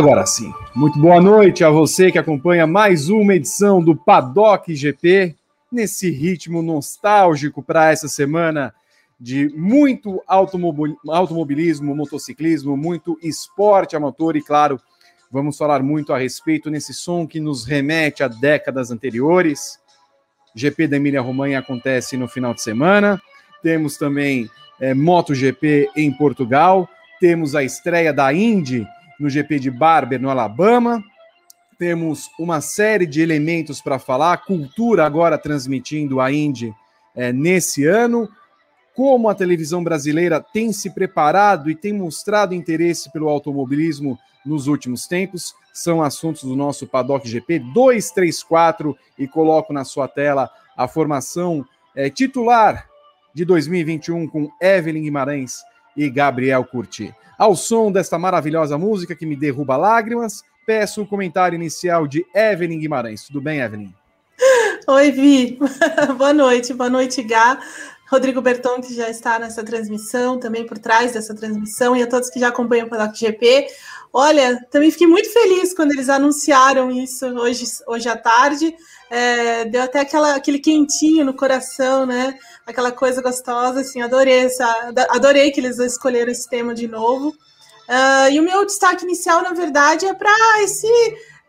Agora sim, muito boa noite a você que acompanha mais uma edição do Paddock GP, nesse ritmo nostálgico para essa semana de muito automobilismo, motociclismo, muito esporte a motor e, claro, vamos falar muito a respeito nesse som que nos remete a décadas anteriores. GP da Emília-Romanha acontece no final de semana. Temos também é, MotoGP em Portugal. Temos a estreia da Indy no GP de Barber, no Alabama. Temos uma série de elementos para falar. Cultura agora transmitindo a Indy é, nesse ano. Como a televisão brasileira tem se preparado e tem mostrado interesse pelo automobilismo nos últimos tempos, são assuntos do nosso Paddock GP 234 e coloco na sua tela a formação é, titular de 2021 com Evelyn Guimarães e Gabriel Curti. Ao som desta maravilhosa música que me derruba lágrimas, peço o comentário inicial de Evelyn Guimarães. Tudo bem, Evelyn? Oi, Vi. boa noite, boa noite, Gá. Rodrigo Berton, que já está nessa transmissão, também por trás dessa transmissão, e a todos que já acompanham o Paddock GP. Olha, também fiquei muito feliz quando eles anunciaram isso hoje, hoje à tarde. É, deu até aquela, aquele quentinho no coração, né? Aquela coisa gostosa, assim, adorei essa, adorei que eles escolheram esse tema de novo. Uh, e o meu destaque inicial, na verdade, é para esse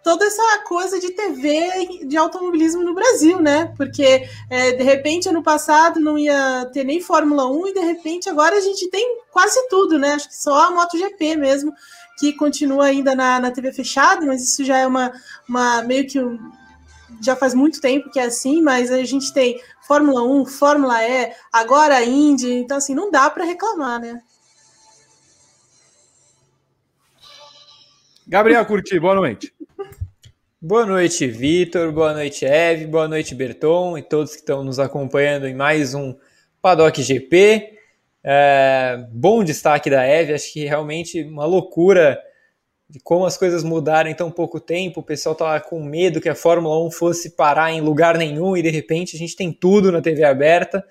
toda essa coisa de TV de automobilismo no Brasil, né? Porque é, de repente ano passado não ia ter nem Fórmula 1 e de repente agora a gente tem quase tudo, né? Acho que só a MotoGP mesmo que continua ainda na, na TV fechada, mas isso já é uma, uma meio que um, já faz muito tempo que é assim, mas a gente tem Fórmula 1, Fórmula E, agora a Indy, então assim, não dá para reclamar, né? Gabriel Curti, boa noite. Boa noite, Vitor, boa noite, Eve, boa noite, Berton e todos que estão nos acompanhando em mais um Paddock GP. É, bom destaque da Eve, acho que realmente uma loucura de como as coisas mudaram em tão pouco tempo. O pessoal estava com medo que a Fórmula 1 fosse parar em lugar nenhum e de repente a gente tem tudo na TV aberta.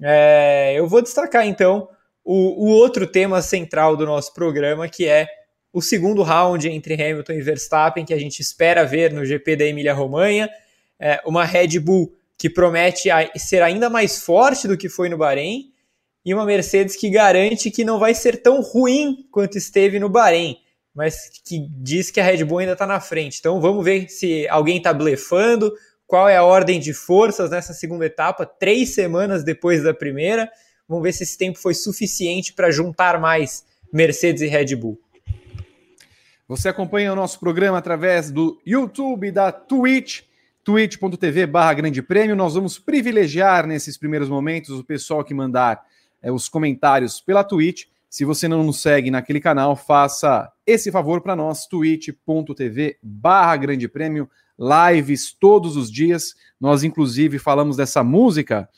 É, eu vou destacar então o, o, outro tema central do nosso programa, que é o segundo round entre Hamilton e Verstappen, que a gente espera ver no GP da Emília-Romanha. É, uma Red Bull que promete ser ainda mais forte do que foi no Bahrein e uma Mercedes que garante que não vai ser tão ruim quanto esteve no Bahrein, mas que diz que a Red Bull ainda está na frente. Então vamos ver se alguém está blefando, qual é a ordem de forças nessa segunda etapa, três semanas depois da primeira. Vamos ver se esse tempo foi suficiente para juntar mais Mercedes e Red Bull. Você acompanha o nosso programa através do YouTube, da Twitch, twitch.tv barra grande prêmio. Nós vamos privilegiar nesses primeiros momentos o pessoal que mandar é, os comentários pela Twitch. Se você não nos segue naquele canal, faça esse favor para nós, twitch.tv barra grande prêmio, lives todos os dias. Nós, inclusive, falamos dessa música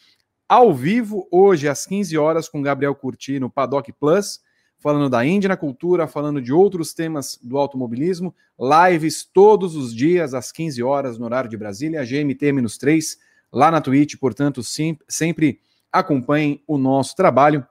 ao vivo, hoje, às 15 horas, com Gabriel Curti no Paddock Plus, falando da Índia na cultura, falando de outros temas do automobilismo. Lives todos os dias, às 15 horas, no horário de Brasília, GMT-3, lá na Twitch, portanto, sim, sempre acompanhem o nosso trabalho.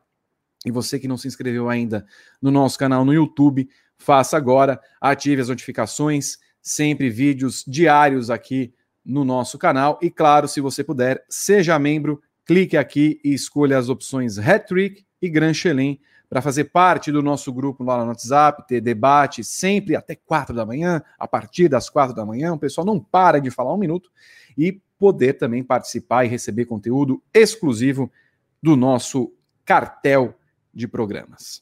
E você que não se inscreveu ainda no nosso canal no YouTube, faça agora, ative as notificações, sempre vídeos diários aqui no nosso canal. E claro, se você puder, seja membro, clique aqui e escolha as opções Hat-Trick e Grand Chelem para fazer parte do nosso grupo lá no WhatsApp, ter debate sempre até quatro da manhã, a partir das quatro da manhã. O pessoal não para de falar um minuto e poder também participar e receber conteúdo exclusivo do nosso cartel de programas.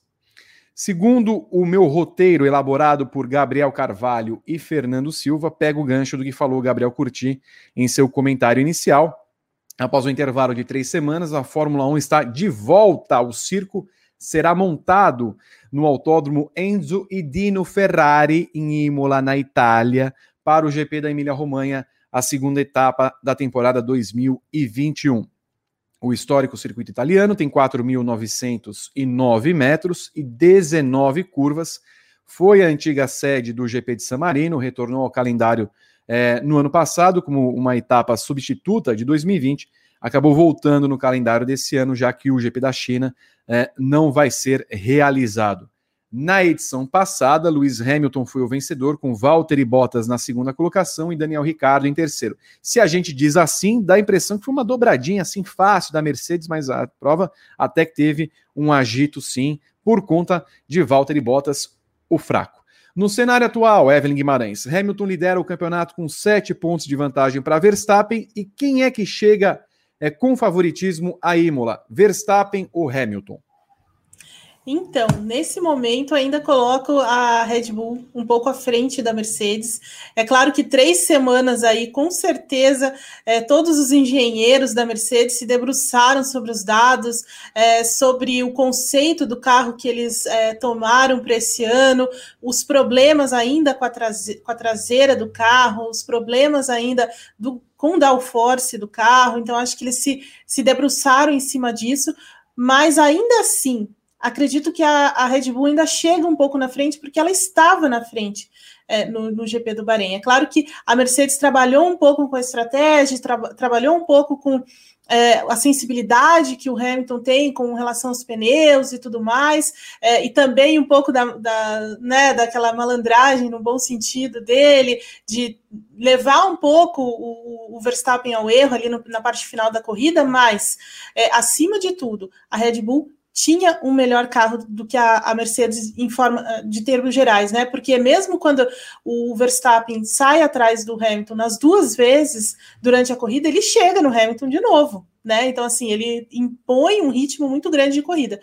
Segundo o meu roteiro elaborado por Gabriel Carvalho e Fernando Silva, pega o gancho do que falou Gabriel Curti em seu comentário inicial. Após o intervalo de três semanas, a Fórmula 1 está de volta ao circo. Será montado no autódromo Enzo e Dino Ferrari, em Imola, na Itália, para o GP da Emília-Romanha a segunda etapa da temporada 2021. O histórico circuito italiano tem 4.909 metros e 19 curvas. Foi a antiga sede do GP de San Marino, retornou ao calendário é, no ano passado como uma etapa substituta de 2020. Acabou voltando no calendário desse ano, já que o GP da China é, não vai ser realizado Na edição passada, Lewis Hamilton foi o vencedor, com Valtteri Bottas na segunda colocação e Daniel Ricciardo em terceiro. Se a gente diz assim, dá a impressão que foi uma dobradinha assim fácil da Mercedes, mas a prova até que teve um agito sim, por conta de Valtteri Bottas, o fraco. No cenário atual, Evelyn Guimarães, Hamilton lidera o campeonato com sete pontos de vantagem para Verstappen. E quem é que chega é, com favoritismo a Imola? Verstappen ou Hamilton? Então, nesse momento, ainda coloco a Red Bull um pouco à frente da Mercedes. É claro que três semanas aí, com certeza, é, todos os engenheiros da Mercedes se debruçaram sobre os dados, é, sobre o conceito do carro que eles é, tomaram para esse ano, os problemas ainda com a, com a traseira do carro, os problemas ainda do com o downforce do carro. Então, acho que eles se, se debruçaram em cima disso, mas ainda assim acredito que a, a, Red Bull ainda chega um pouco na frente, porque ela estava na frente é, no, no, GP do Bahrein. É claro que a Mercedes trabalhou um pouco com a estratégia, tra trabalhou um pouco com é, a sensibilidade que o Hamilton tem com relação aos pneus e tudo mais, é, e também um pouco da, da, né, daquela malandragem, no bom sentido dele, de levar um pouco o, o Verstappen ao erro ali no, na parte final da corrida, mas, é, acima de tudo, a Red Bull tinha um melhor carro do que a, a, Mercedes em forma de termos gerais, né? Porque mesmo quando o Verstappen sai atrás do Hamilton nas duas vezes durante a corrida, ele chega no Hamilton de novo, né? Então, assim, ele impõe um ritmo muito grande de corrida.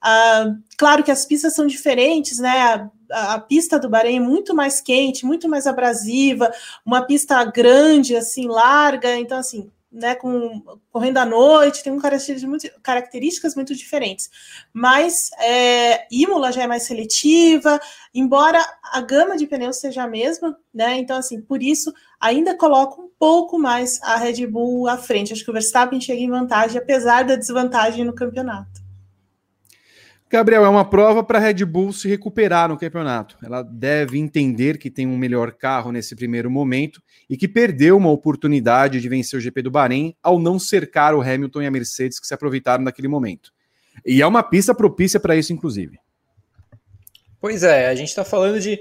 Ah, claro que as pistas são diferentes, né? A, a, pista do Bahrein é muito mais quente, muito mais abrasiva, uma pista grande, assim, larga. Então, assim, né, com, correndo à noite, tem características muito, características muito diferentes. Mas é, Imola já é mais seletiva, embora a gama de pneus seja a mesma, né? Então, assim, por isso ainda coloco um pouco mais a Red Bull à frente. Acho que o Verstappen chega em vantagem, apesar da desvantagem no campeonato. Gabriel, é uma prova para a Red Bull se recuperar no campeonato. Ela deve entender que tem um melhor carro nesse primeiro momento e que perdeu uma oportunidade de vencer o GP do Bahrein ao não cercar o Hamilton e a Mercedes que se aproveitaram daquele momento. E é uma pista propícia para isso, inclusive. Pois é, a gente está falando de,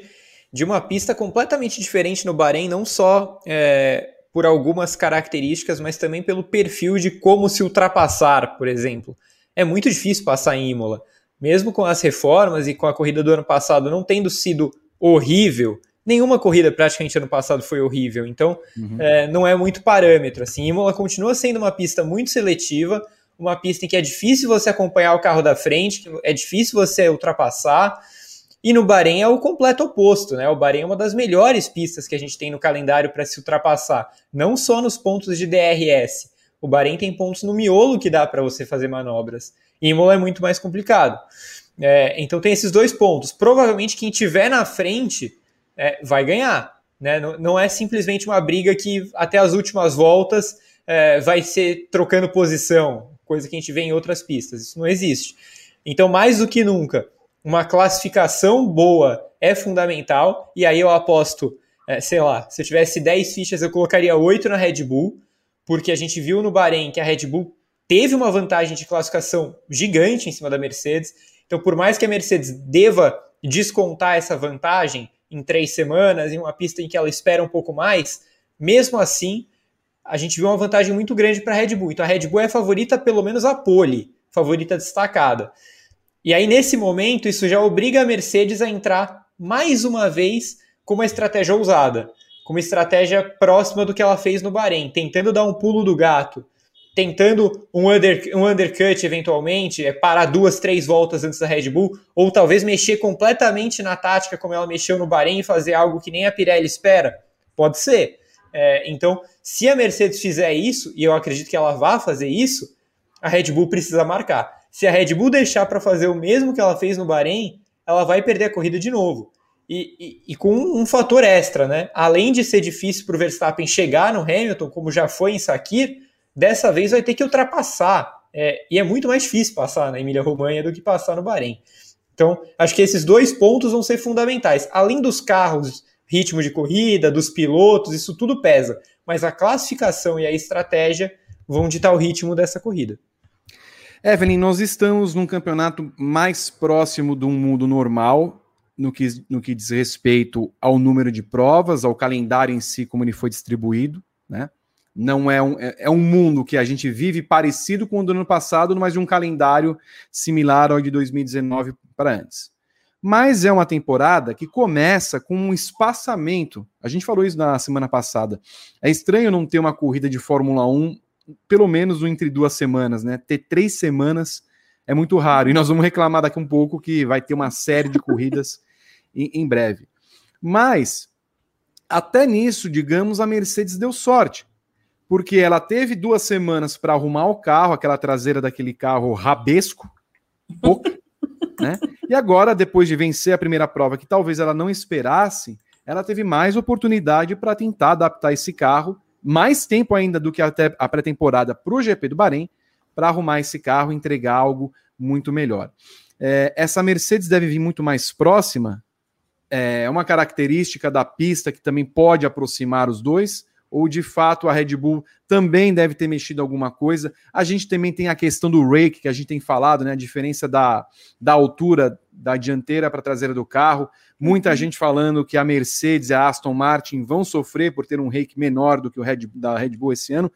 de uma pista completamente diferente no Bahrein, não só é, por algumas características, mas também pelo perfil de como se ultrapassar, por exemplo. É muito difícil passar em Imola mesmo com as reformas e com a corrida do ano passado não tendo sido horrível, nenhuma corrida praticamente ano passado foi horrível, então uhum. é, não é muito parâmetro. Assim, Imola continua sendo uma pista muito seletiva, uma pista em que é difícil você acompanhar o carro da frente, é difícil você ultrapassar. E no Bahrein é o completo oposto, né? O Bahrein é uma das melhores pistas que a gente tem no calendário para se ultrapassar, não só nos pontos de DRS. O Bahrein tem pontos no miolo que dá para você fazer manobras. Imola é muito mais complicado. É, então tem esses dois pontos. Provavelmente quem tiver na frente é, vai ganhar. Né? Não, não, é simplesmente uma briga que até as últimas voltas é, vai ser trocando posição, coisa que a gente vê em outras pistas. Isso não existe. Então, mais do que nunca, uma classificação boa é fundamental. E aí eu aposto, é, sei lá, se eu tivesse 10 fichas, eu colocaria 8 na Red Bull, porque a gente viu no Bahrein que a Red Bull teve uma vantagem de classificação gigante em cima da Mercedes. Então, por mais que a Mercedes deva descontar essa vantagem em três semanas, em uma pista em que ela espera um pouco mais, mesmo assim, a gente viu uma vantagem muito grande para a Red Bull. Então, a Red Bull é favorita, pelo menos a pole, favorita destacada. E aí, nesse momento, isso já obriga a Mercedes a entrar mais uma vez com uma estratégia ousada, com uma estratégia próxima do que ela fez no Bahrein, tentando dar um pulo do gato tentando um, under, um undercut eventualmente, é parar duas, três voltas antes da Red Bull, ou talvez mexer completamente na tática como ela mexeu no Bahrein e fazer algo que nem a Pirelli espera? Pode ser. É, então, se a Mercedes fizer isso, e eu acredito que ela vá fazer isso, a Red Bull precisa marcar. Se a Red Bull deixar para fazer o mesmo que ela fez no Bahrein, ela vai perder a corrida de novo. E, e, e, com um fator extra, né? Além de ser difícil para o Verstappen chegar no Hamilton, como já foi em Sakir, dessa vez vai ter que ultrapassar. É, e é muito mais difícil passar na Emília-Romanha do que passar no Bahrein. Então, acho que esses dois pontos vão ser fundamentais. Além dos carros, ritmo de corrida, dos pilotos, isso tudo pesa. Mas a classificação e a estratégia vão ditar o ritmo dessa corrida. Evelyn, nós estamos num campeonato mais próximo de um mundo normal no que, no que diz respeito ao número de provas, ao calendário em si, como ele foi distribuído, né? Não é um, é, é um mundo que a gente vive parecido com o do ano passado, mas de um calendário similar ao de 2019 para antes. Mas é uma temporada que começa com um espaçamento. A gente falou isso na semana passada. É estranho não ter uma corrida de Fórmula 1, pelo menos entre duas semanas, né? Ter três semanas é muito raro. E nós vamos reclamar daqui um pouco que vai ter uma série de corridas em, em breve. Mas, até nisso, digamos, a Mercedes deu sorte. Porque ela teve duas semanas para arrumar o carro, aquela traseira daquele carro rabesco, né? E agora, depois de vencer a primeira prova, que talvez ela não esperasse, ela teve mais oportunidade para tentar adaptar esse carro, mais tempo ainda do que até a pré-temporada para o GP do Bahrein, para arrumar esse carro e entregar algo muito melhor. É, essa Mercedes deve vir muito mais próxima. É uma característica da pista que também pode aproximar os dois, ou de fato a Red Bull também deve ter mexido alguma coisa. A gente também tem a questão do rake, que a gente tem falado, né? A diferença da, da altura da dianteira para a traseira do carro. Muita uhum. gente falando que a Mercedes e a Aston Martin vão sofrer por ter um rake menor do que o Red, da Red Bull esse ano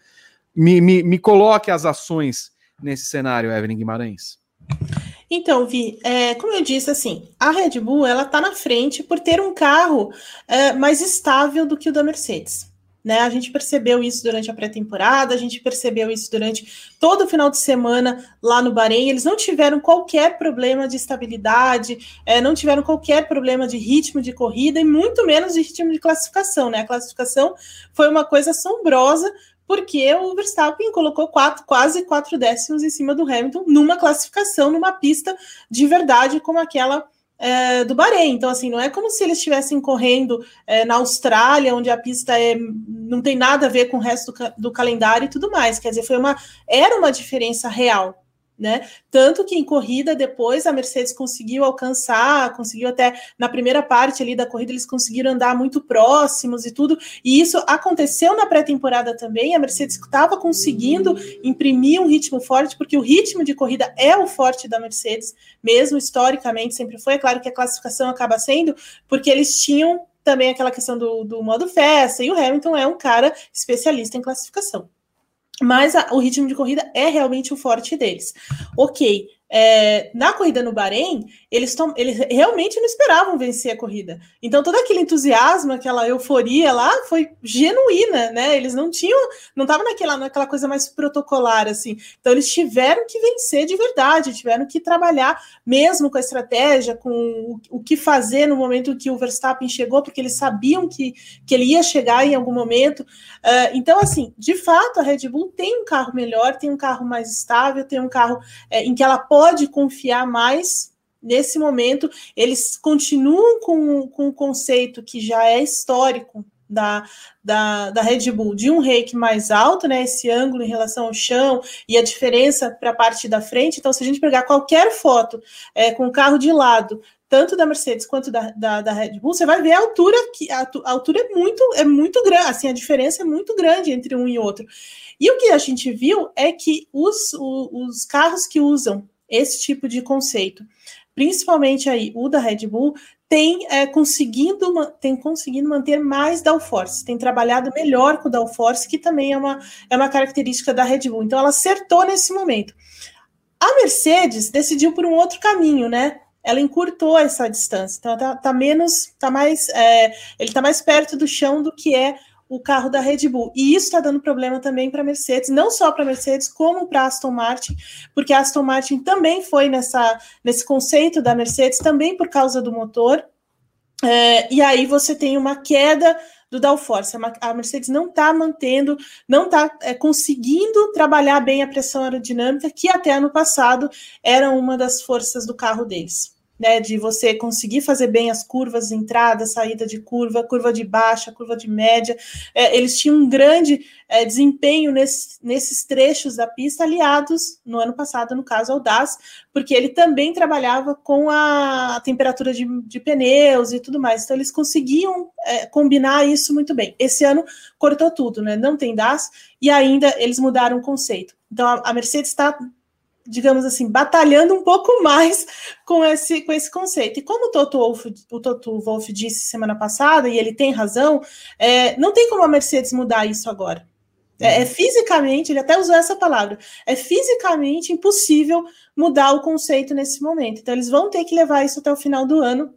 me, me, me coloque as ações nesse cenário, Evelyn Guimarães. Então, Vi, é, como eu disse, assim, a Red Bull ela está na frente por ter um carro é, mais estável do que o da Mercedes. Né? A gente percebeu isso durante a pré-temporada, a gente percebeu isso durante todo o final de semana lá no Bahrein. Eles não tiveram qualquer problema de estabilidade, é, não tiveram qualquer problema de ritmo de corrida e muito menos de ritmo de classificação. Né? A classificação foi uma coisa assombrosa, porque o Verstappen colocou quatro, quase quatro décimos em cima do Hamilton numa classificação, numa pista de verdade como aquela é, do Bahrein. Então, assim, não é como se eles estivessem correndo é, na Austrália, onde a pista é, não tem nada a ver com o resto do, do calendário e tudo mais. Quer dizer, foi uma, era uma diferença real né? Tanto que em corrida depois a Mercedes conseguiu alcançar, conseguiu até na primeira parte ali da corrida eles conseguiram andar muito próximos e tudo. E isso aconteceu na pré-temporada também. A Mercedes estava conseguindo imprimir um ritmo forte, porque o ritmo de corrida é o forte da Mercedes, mesmo historicamente sempre foi. É claro que a classificação acaba sendo porque eles tinham também aquela questão do, do modo festa, e o Hamilton é um cara especialista em classificação mas a, o ritmo de corrida é realmente o forte deles. Ok, é, na corrida no Bahrein, eles, tom, eles realmente não esperavam vencer a corrida. Então, todo aquele entusiasmo, aquela euforia lá foi genuína, né? Eles não tinham, não estavam naquela, naquela coisa mais protocolar, assim. Então, eles tiveram que vencer de verdade, tiveram que trabalhar mesmo com a estratégia, com o, o que fazer no momento que o Verstappen chegou, porque eles sabiam que, que ele ia chegar em algum momento. Uh, então, assim, de fato, a Red Bull tem um carro melhor, tem um carro mais estável, tem um carro é, em que ela pode pode confiar mais nesse momento. Eles continuam com, com um conceito que já é histórico da, da, da Red Bull de um rake mais alto, né? Esse ângulo em relação ao chão e a diferença para a parte da frente. Então, se a gente pegar qualquer foto é, com o carro de lado, tanto da Mercedes quanto da, da, da, Red Bull, você vai ver a altura que a, a altura é muito é muito grande, assim, a diferença é muito grande entre um e outro. E o que a gente viu é que os, os, os carros que usam esse tipo de conceito. Principalmente aí o da Red Bull tem é, conseguindo tem conseguido manter mais downforce, tem trabalhado melhor com o downforce, que também é uma, é uma característica da Red Bull. Então ela acertou nesse momento. A Mercedes decidiu por um outro caminho, né? Ela encurtou essa distância, então tá, tá menos, tá mais, é, ele está mais perto do chão do que é o carro da Red Bull. E isso está dando problema também para a Mercedes, não só para a Mercedes, como para a Aston Martin, porque a Aston Martin também foi nessa, nesse conceito da Mercedes, também por causa do motor. É, e aí você tem uma queda do downforce. A Mercedes não está mantendo, não está é, conseguindo trabalhar bem a pressão aerodinâmica, que até ano passado era uma das forças do carro deles né, de você conseguir fazer bem as curvas, entrada, saída de curva, curva de baixa, curva de média. É, eles tinham um grande é, desempenho nesse, nesses trechos da pista, aliados no ano passado, no caso, ao DAS, porque ele também trabalhava com a, a temperatura de, de, pneus e tudo mais. Então, eles conseguiam é, combinar isso muito bem. Esse ano cortou tudo, né? Não tem DAS e ainda eles mudaram o conceito. Então, a, a Mercedes está digamos assim, batalhando um pouco mais com esse, com esse conceito. E como o Toto Wolff, o Toto Wolff disse semana passada, e ele tem razão, é, não tem como a Mercedes mudar isso agora. É, é, fisicamente, ele até usou essa palavra, é fisicamente impossível mudar o conceito nesse momento. Então, eles vão ter que levar isso até o final do ano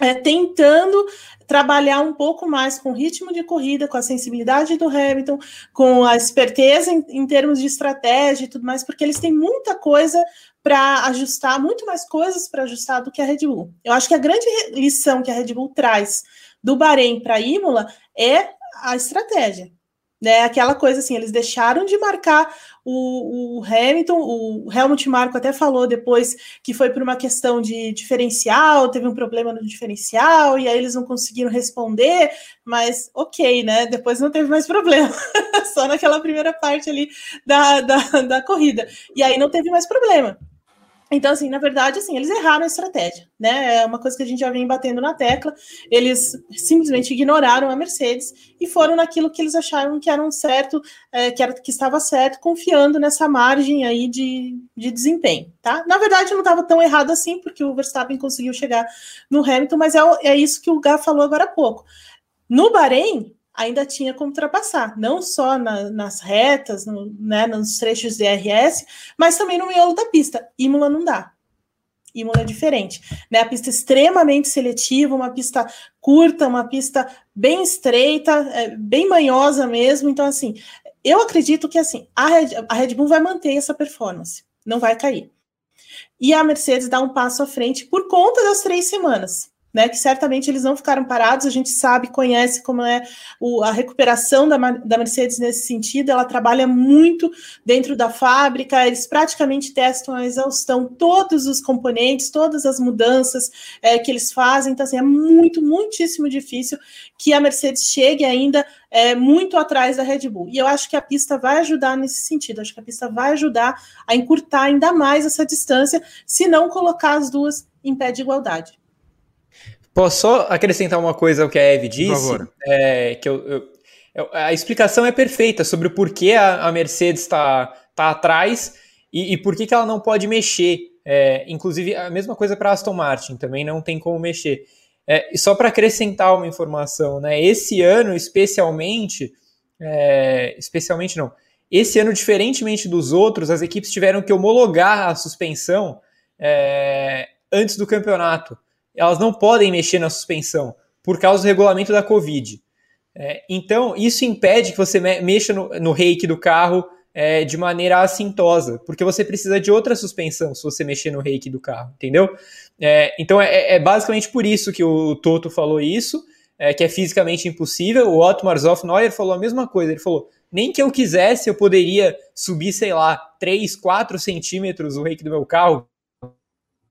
é, tentando trabalhar um pouco mais com o ritmo de corrida, com a sensibilidade do Hamilton, com a esperteza em, em termos de estratégia e tudo mais, porque eles têm muita coisa para ajustar, muito mais coisas para ajustar do que a Red Bull. Eu acho que a grande lição que a Red Bull traz do Bahrein para Imola é a estratégia né? Aquela coisa assim, eles deixaram de marcar o, o, Hamilton, o Helmut Marko até falou depois que foi por uma questão de diferencial, teve um problema no diferencial, e aí eles não conseguiram responder, mas ok, né? Depois não teve mais problema, só naquela primeira parte ali da, da, da corrida. E aí não teve mais problema. Então, assim, na verdade, assim, eles erraram a estratégia, né? É uma coisa que a gente já vem batendo na tecla. Eles simplesmente ignoraram a Mercedes e foram naquilo que eles acharam que era um certo, é, que, era, que estava certo, confiando nessa margem aí de, de desempenho, tá? Na verdade, não estava tão errado assim, porque o Verstappen conseguiu chegar no Hamilton, mas é, é isso que o Gá falou agora há pouco. No Bahrein, ainda tinha como ultrapassar, não só na, nas retas, no, né, nos trechos de DRS, mas também no miolo da pista. Imola não dá. Imola é diferente, né? A pista extremamente seletiva, uma pista curta, uma pista bem estreita, é, bem manhosa mesmo. Então, assim, eu acredito que assim a Red, a Red Bull vai manter essa performance, não vai cair. E a Mercedes dá um passo à frente por conta das três semanas né, que certamente eles não ficaram parados, a gente sabe, conhece como é o, a recuperação da, da Mercedes nesse sentido, ela trabalha muito dentro da fábrica, eles praticamente testam a exaustão todos os componentes, todas as mudanças é, que eles fazem, então assim, é muito, muitíssimo difícil que a Mercedes chegue ainda é, muito atrás da Red Bull. E eu acho que a pista vai ajudar nesse sentido, acho que a pista vai ajudar a encurtar ainda mais essa distância, se não colocar as duas em pé de igualdade. Posso só acrescentar uma coisa ao que a Eve disse? Por favor. É, que eu, eu, a explicação é perfeita sobre o porquê a, a Mercedes está tá atrás e, e por que, que ela não pode mexer. É, inclusive, a mesma coisa para Aston Martin, também não tem como mexer. É, e só para acrescentar uma informação, né? Esse ano, especialmente, é, especialmente não, esse ano, diferentemente dos outros, as equipes tiveram que homologar a suspensão é, antes do campeonato elas não podem mexer na suspensão por causa do regulamento da Covid. É, então, isso impede que você mexa no, no reiki do carro é, de maneira assintosa, porque você precisa de outra suspensão se você mexer no reiki do carro, entendeu? É, então, é, é, basicamente por isso que o Toto falou isso, é, que é fisicamente impossível. O Otmar Zoffneuer falou a mesma coisa, ele falou, nem que eu quisesse, eu poderia subir, sei lá, 3, 4 centímetros o reiki do meu carro,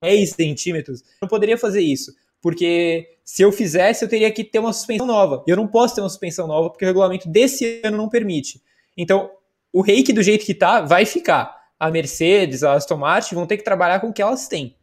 10 centímetros. Eu não poderia fazer isso, porque se eu fizesse, eu teria que ter uma suspensão nova. E eu não posso ter uma suspensão nova, porque o regulamento desse ano não permite. Então, o reiki do jeito que tá, vai ficar. A Mercedes, a Aston Martin vão ter que trabalhar com o que elas têm.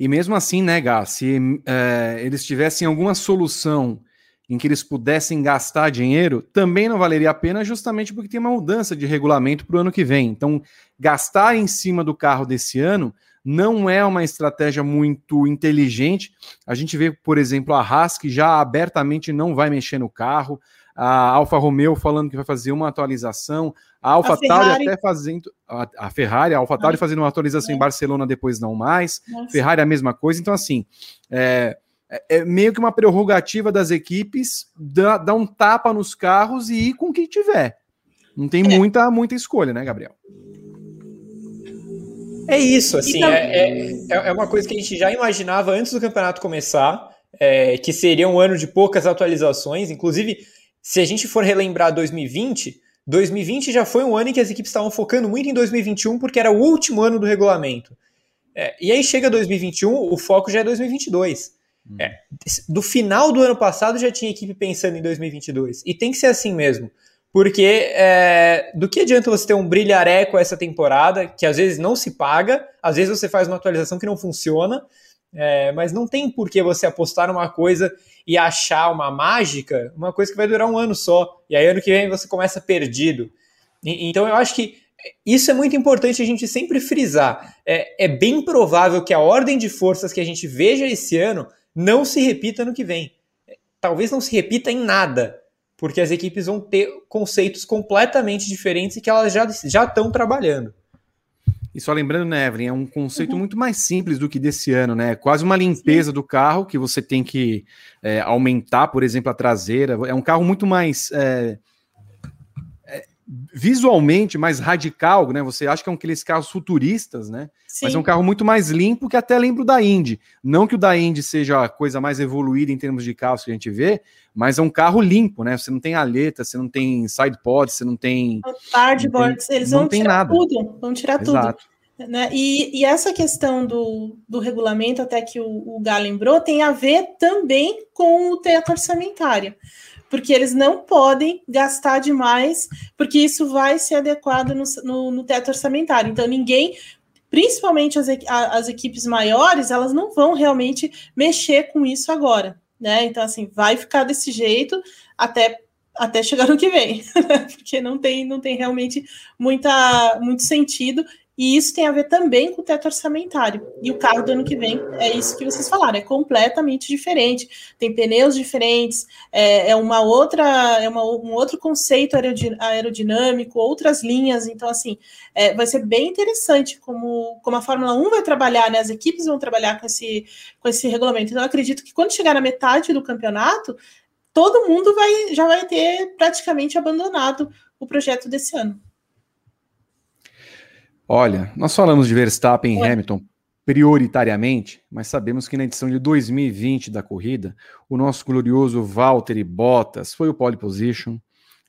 E mesmo assim, né, Gá, se é, eles tivessem alguma solução em que eles pudessem gastar dinheiro, também não valeria a pena, justamente porque tem uma mudança de regulamento para o ano que vem. Então, gastar em cima do carro desse ano não é uma estratégia muito inteligente. A gente vê, por exemplo, a Haas, que já abertamente não vai mexer no carro, a Alfa Romeo falando que vai fazer uma atualização, a Alfa Tauri até fazendo. A, a Ferrari, a Alfa Tauri fazendo uma atualização é. em Barcelona, depois não mais. Nossa. Ferrari a mesma coisa. Então, assim. É, é, é meio que uma prerrogativa das equipes dar, dar um tapa nos carros e ir com o que tiver. Não tem é. muita, muita escolha, né, Gabriel? É isso, assim, então... é, é, é, uma coisa que a gente já imaginava antes do campeonato começar, é, que seria um ano de poucas atualizações. Inclusive, se a gente for relembrar 2020, 2020 já foi um ano em que as equipes estavam focando muito em 2021, porque era o último ano do regulamento. É, e aí chega 2021, o foco já é 2022. É, do final do ano passado já tinha equipe pensando em 2022. E tem que ser assim mesmo. Porque é, do que adianta você ter um brilhareco essa temporada, que às vezes não se paga, às vezes você faz uma atualização que não funciona, é, mas não tem por que você apostar numa coisa e achar uma mágica, uma coisa que vai durar um ano só. E aí ano que vem você começa perdido. E, então eu acho que isso é muito importante a gente sempre frisar. É, é bem provável que a ordem de forças que a gente veja esse ano não se repita no que vem. Talvez não se repita em nada, porque as equipes vão ter conceitos completamente diferentes e que elas já, já estão trabalhando. E só lembrando, né, Evelyn, é um conceito uhum. muito mais simples do que desse ano, né? É quase uma limpeza Sim. do carro que você tem que é, aumentar, por exemplo, a traseira. É um carro muito mais. É, visualmente mais radical, né? Você acha que é um aqueles carros futuristas, né? Sim. Mas é um carro muito mais limpo que até lembro da Indy. Não que o da Indy seja a coisa mais evoluída em termos de carros que a gente vê, mas é um carro limpo, né? Você não tem aleta, você não tem side pods, você não tem hardboards, eles vão tirar nada. tudo, vão tirar Exato. tudo. Né? E, e, essa questão do, do regulamento, até que o, o Gá lembrou, tem a ver também com o teto orçamentário porque eles não podem gastar demais, porque isso vai ser adequado no, no, no teto orçamentário. Então, ninguém, principalmente as, as equipes maiores, elas não vão realmente mexer com isso agora. Né? Então, assim, vai ficar desse jeito até até chegar no que vem, porque não tem, não tem realmente muita, muito sentido. E isso tem a ver também com o teto orçamentário. E o carro do ano que vem é isso que vocês falaram, é completamente diferente. Tem pneus diferentes, é, é uma outra, é uma, um outro conceito aerodinâmico, outras linhas. Então, assim, é, vai ser bem interessante como, como a Fórmula 1 vai trabalhar, né? As equipes vão trabalhar com esse, com esse regulamento. Então, acredito que quando chegar na metade do campeonato, todo mundo vai, já vai ter praticamente abandonado o projeto desse ano. Olha, nós falamos de Verstappen e Hamilton prioritariamente, mas sabemos que na edição de 2020 da corrida, o nosso glorioso Valtteri Bottas foi o pole position,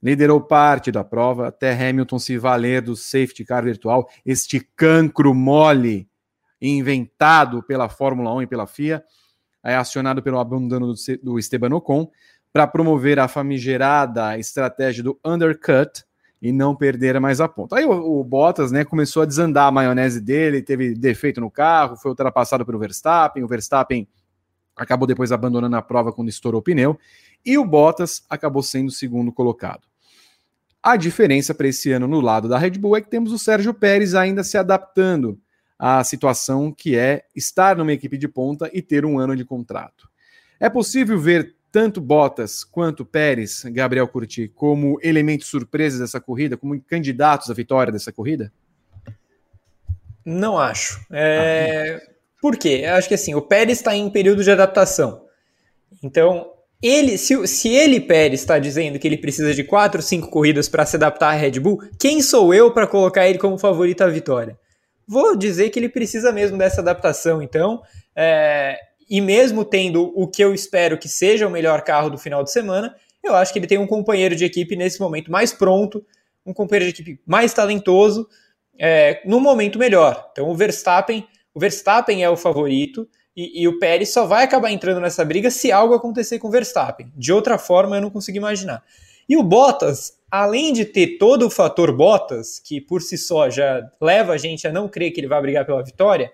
liderou parte da prova até Hamilton se valer do safety car virtual, este cancro mole inventado pela Fórmula 1 e pela FIA, é acionado pelo abandono do Esteban Ocon para promover a famigerada estratégia do undercut, e não perder mais a ponta. Aí o, o, Bottas, né, começou a desandar a maionese dele, teve defeito no carro, foi ultrapassado pelo Verstappen, o Verstappen acabou depois abandonando a prova quando estourou o pneu, e o Bottas acabou sendo o segundo colocado. A diferença para esse ano no lado da Red Bull é que temos o Sérgio Pérez ainda se adaptando à situação que é estar numa equipe de ponta e ter um ano de contrato. É possível ver tanto Bottas quanto Pérez, Gabriel Curti, como elementos surpresas dessa corrida, como candidatos à vitória dessa corrida? Não acho. É... Ah, Por quê? Acho que assim, o Pérez está em período de adaptação. Então, ele, se, se ele, Pérez, está dizendo que ele precisa de quatro, cinco corridas para se adaptar à Red Bull, quem sou eu para colocar ele como favorito à vitória? Vou dizer que ele precisa mesmo dessa adaptação. Então, é, e mesmo tendo o que eu espero que seja o melhor carro do final de semana, eu acho que ele tem um companheiro de equipe nesse momento mais pronto, um companheiro de equipe mais talentoso, é, no momento melhor. Então o Verstappen, o Verstappen é o favorito e, e, o Pérez só vai acabar entrando nessa briga se algo acontecer com o Verstappen. De outra forma, eu não consigo imaginar. E o Bottas, além de ter todo o fator Bottas, que por si só já leva a gente a não crer que ele vai brigar pela vitória,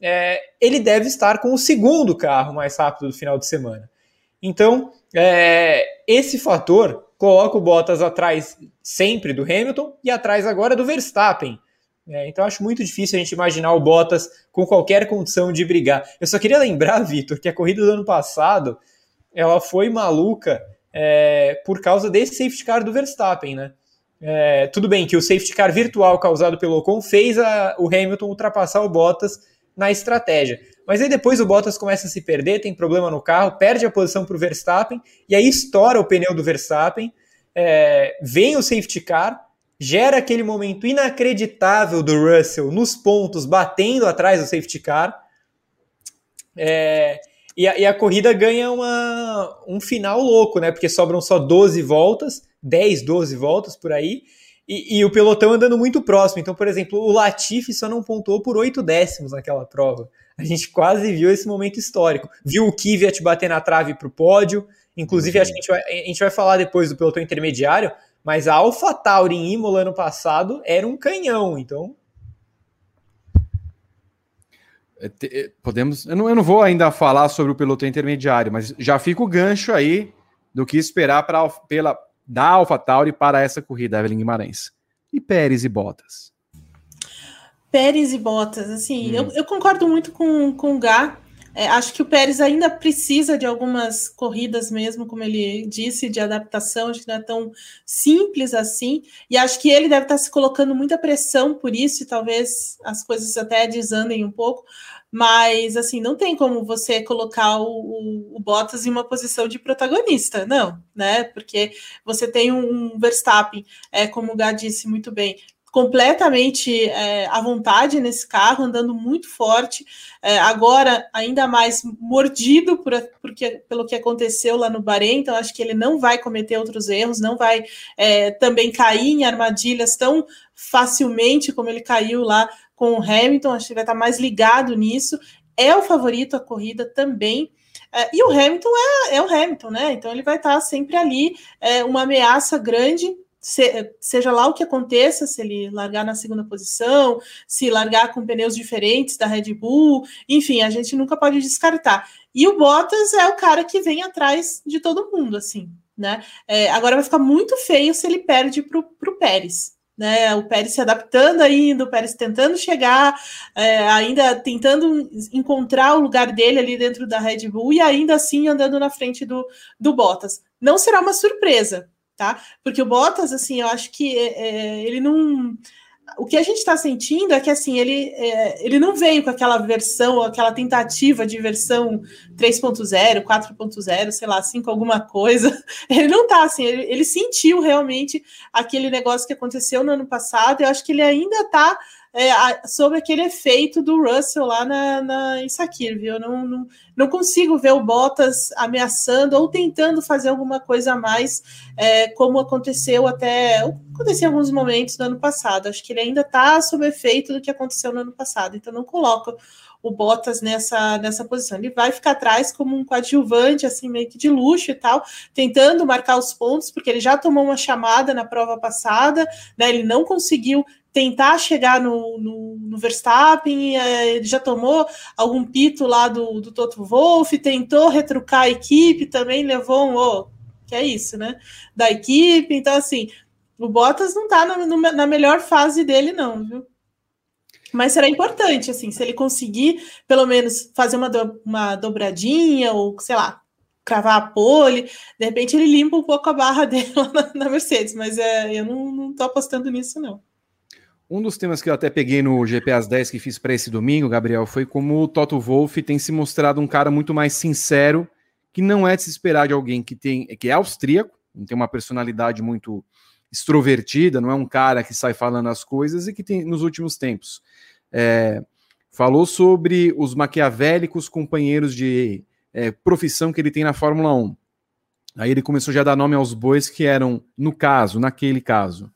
é, ele deve estar com o segundo carro mais rápido do final de semana. Então, é, esse fator coloca o Bottas atrás sempre do Hamilton e atrás agora do Verstappen. É, então, acho muito difícil a gente imaginar o Bottas com qualquer condição de brigar. Eu só queria lembrar, Vitor, que a corrida do ano passado ela foi maluca é, por causa desse safety car do Verstappen, né? É, tudo bem que o safety car virtual causado pelo Ocon fez a, o Hamilton ultrapassar o Bottas na estratégia. Mas aí depois o Bottas começa a se perder, tem problema no carro, perde a posição para o Verstappen, e aí estoura o pneu do Verstappen, é, vem o safety car, gera aquele momento inacreditável do Russell nos pontos, batendo atrás do safety car, é, e, a, e, a, corrida ganha uma, um final louco, né? Porque sobram só 12 voltas, 10, 12 voltas por aí, e, e, o pelotão andando muito próximo. Então, por exemplo, o Latifi só não pontuou por oito décimos naquela prova. A gente quase viu esse momento histórico. Viu o Kvyat bater na trave para o pódio. Inclusive, uhum. acho que a gente, vai, a gente vai falar depois do pelotão intermediário, mas a AlphaTauri em Imola ano passado era um canhão, então... É, é, podemos, eu não, eu não vou ainda falar sobre o pelotão intermediário, mas já fica o gancho aí do que esperar pra, pela, da AlphaTauri para essa corrida, Evelyn Guimarães. E Pérez e Bottas. Pérez e Bottas, assim, hum. eu, eu, concordo muito com, com o Gá. É, acho que o Pérez ainda precisa de algumas corridas mesmo, como ele disse, de adaptação, acho que não é tão simples assim. E acho que ele deve estar se colocando muita pressão por isso, e talvez as coisas até desandem um pouco. Mas assim, não tem como você colocar o, o, o Bottas em uma posição de protagonista, não, né? Porque você tem um, um Verstappen, é, como o Gá disse muito bem, completamente é, à vontade nesse carro, andando muito forte. É, agora, ainda mais mordido por, porque, pelo que aconteceu lá no Bahrein, então acho que ele não vai cometer outros erros, não vai é, também cair em armadilhas tão facilmente como ele caiu lá com o Hamilton. Acho que vai estar mais ligado nisso. É o favorito a corrida também. É, e o Hamilton é, é, o Hamilton, né? Então ele vai estar sempre ali, é, uma ameaça grande se, seja lá o que aconteça, se ele largar na segunda posição, se largar com pneus diferentes da Red Bull, enfim, a gente nunca pode descartar. E o Bottas é o cara que vem atrás de todo mundo, assim, né? É, agora vai ficar muito feio se ele perde para o Pérez. Né, o Pérez se adaptando ainda, o Pérez tentando chegar, é, ainda tentando encontrar o lugar dele ali dentro da Red Bull e ainda assim andando na frente do, do Bottas. Não será uma surpresa, tá? Porque o Bottas, assim, eu acho que é, é ele não. O que a gente está sentindo é que assim ele, é, ele não veio com aquela versão, aquela tentativa de versão 3.0, 4.0, sei lá, 5 alguma coisa. Ele não tá assim, ele, ele sentiu realmente aquele negócio que aconteceu no ano passado. Eu acho que ele ainda está é, sobre aquele efeito do Russell lá na, na, em Sakir, viu? Eu não, não, não consigo ver o Bottas ameaçando ou tentando fazer alguma coisa a mais, é, como aconteceu até. Aconteceu em alguns momentos no ano passado. Acho que ele ainda está sob efeito do que aconteceu no ano passado, então não coloca o Bottas nessa, nessa posição. Ele vai ficar atrás como um coadjuvante, assim, meio que de luxo e tal, tentando marcar os pontos, porque ele já tomou uma chamada na prova passada, né? Ele não conseguiu tentar chegar no, no, no Verstappen, é, ele já tomou algum pito lá do, do Toto Wolff, tentou retrucar a equipe, também levou um, oh, que é isso, né? Da equipe, então assim, o Bottas não tá na, na melhor fase dele, não, viu? Mas será importante, assim, se ele conseguir pelo menos fazer uma, do, uma dobradinha, ou sei lá, cravar a pole, de repente ele limpa um pouco a barra dele na, na Mercedes, mas é, eu não, não tô apostando nisso, não. Um dos temas que eu até peguei no GP 10 que fiz para esse domingo, Gabriel, foi como o Toto Wolff tem se mostrado um cara muito mais sincero, que não é de se esperar de alguém que tem que é austríaco, tem uma personalidade muito extrovertida, não é um cara que sai falando as coisas e que tem nos últimos tempos é, falou sobre os maquiavélicos companheiros de é, profissão que ele tem na Fórmula 1. Aí ele começou já a dar nome aos bois que eram, no caso, naquele caso,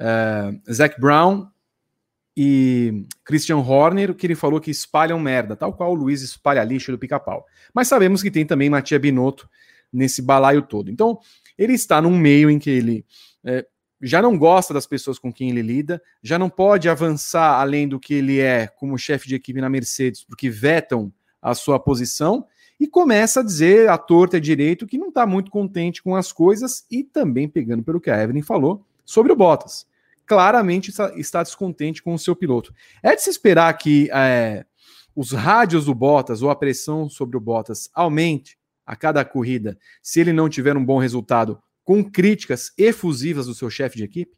uh, Zac Brown e Christian Horner, que ele falou que espalham merda, tal qual o Luiz espalha lixo do pica-pau. Mas sabemos que tem também Matia Binotto nesse balaio todo. Então, ele está num meio em que ele é, já não gosta das pessoas com quem ele lida, já não pode avançar além do que ele é como chefe de equipe na Mercedes, porque vetam a sua posição, e começa a dizer à torta e direito que não está muito contente com as coisas e também pegando pelo que a Evelyn falou sobre o Bottas. Claramente está descontente com o seu piloto. É de se esperar que é, os rádios do Bottas ou a pressão sobre o Bottas aumente a cada corrida se ele não tiver um bom resultado com críticas efusivas do seu chefe de equipe?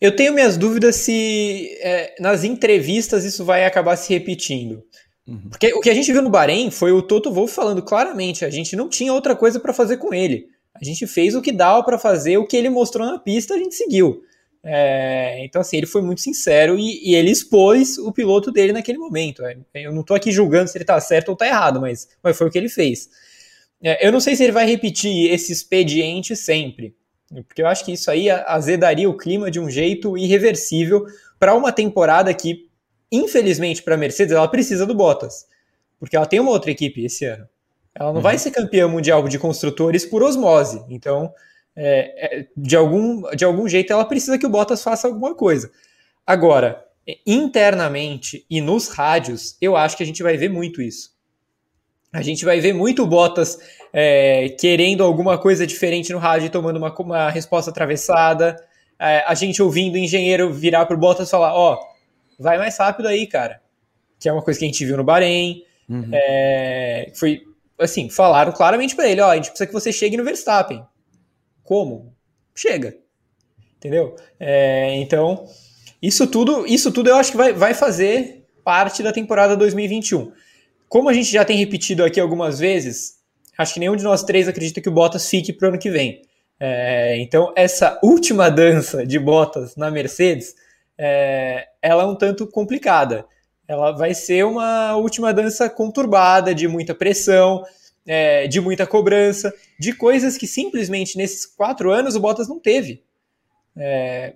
Eu tenho minhas dúvidas se é, nas entrevistas isso vai acabar se repetindo. Uhum. Porque o que a gente viu no Bahrein foi o Toto Wolff falando claramente: a gente não tinha outra coisa para fazer com ele. A gente fez o que dava para fazer, o que ele mostrou na pista, a gente seguiu. É, então, assim, ele foi muito sincero e, e, ele expôs o piloto dele naquele momento. É, eu não estou aqui julgando se ele está certo ou está errado, mas, mas foi o que ele fez. É, eu não sei se ele vai repetir esse expediente sempre, porque eu acho que isso aí azedaria o clima de um jeito irreversível para uma temporada que, infelizmente, para a Mercedes, ela precisa do Bottas, porque ela tem uma outra equipe esse ano. Ela não uhum. vai ser campeã mundial de construtores por osmose, então, é, é, de, algum, de algum jeito, ela precisa que o Bottas faça alguma coisa. Agora, internamente e nos rádios, eu acho que a gente vai ver muito isso. A gente vai ver muito Bottas é, querendo alguma coisa diferente no rádio, tomando uma, uma resposta atravessada. É, a gente ouvindo o engenheiro virar para o Bottas e falar: Ó, vai mais rápido aí, cara. Que é uma coisa que a gente viu no Bahrein. Uhum. É, foi assim, falaram claramente para ele, ó, a gente precisa que você chegue no Verstappen. Como? Chega. Entendeu? É, então, isso tudo, isso tudo eu acho que vai, vai fazer parte da temporada 2021. Como a gente já tem repetido aqui algumas vezes, acho que nenhum de nós três acredita que o Bottas fique para o ano que vem. É, então, essa última dança de Bottas na Mercedes, é, ela é um tanto complicada. Ela vai ser uma última dança conturbada, de muita pressão, é, de muita cobrança, de coisas que simplesmente nesses quatro anos o Bottas não teve. É,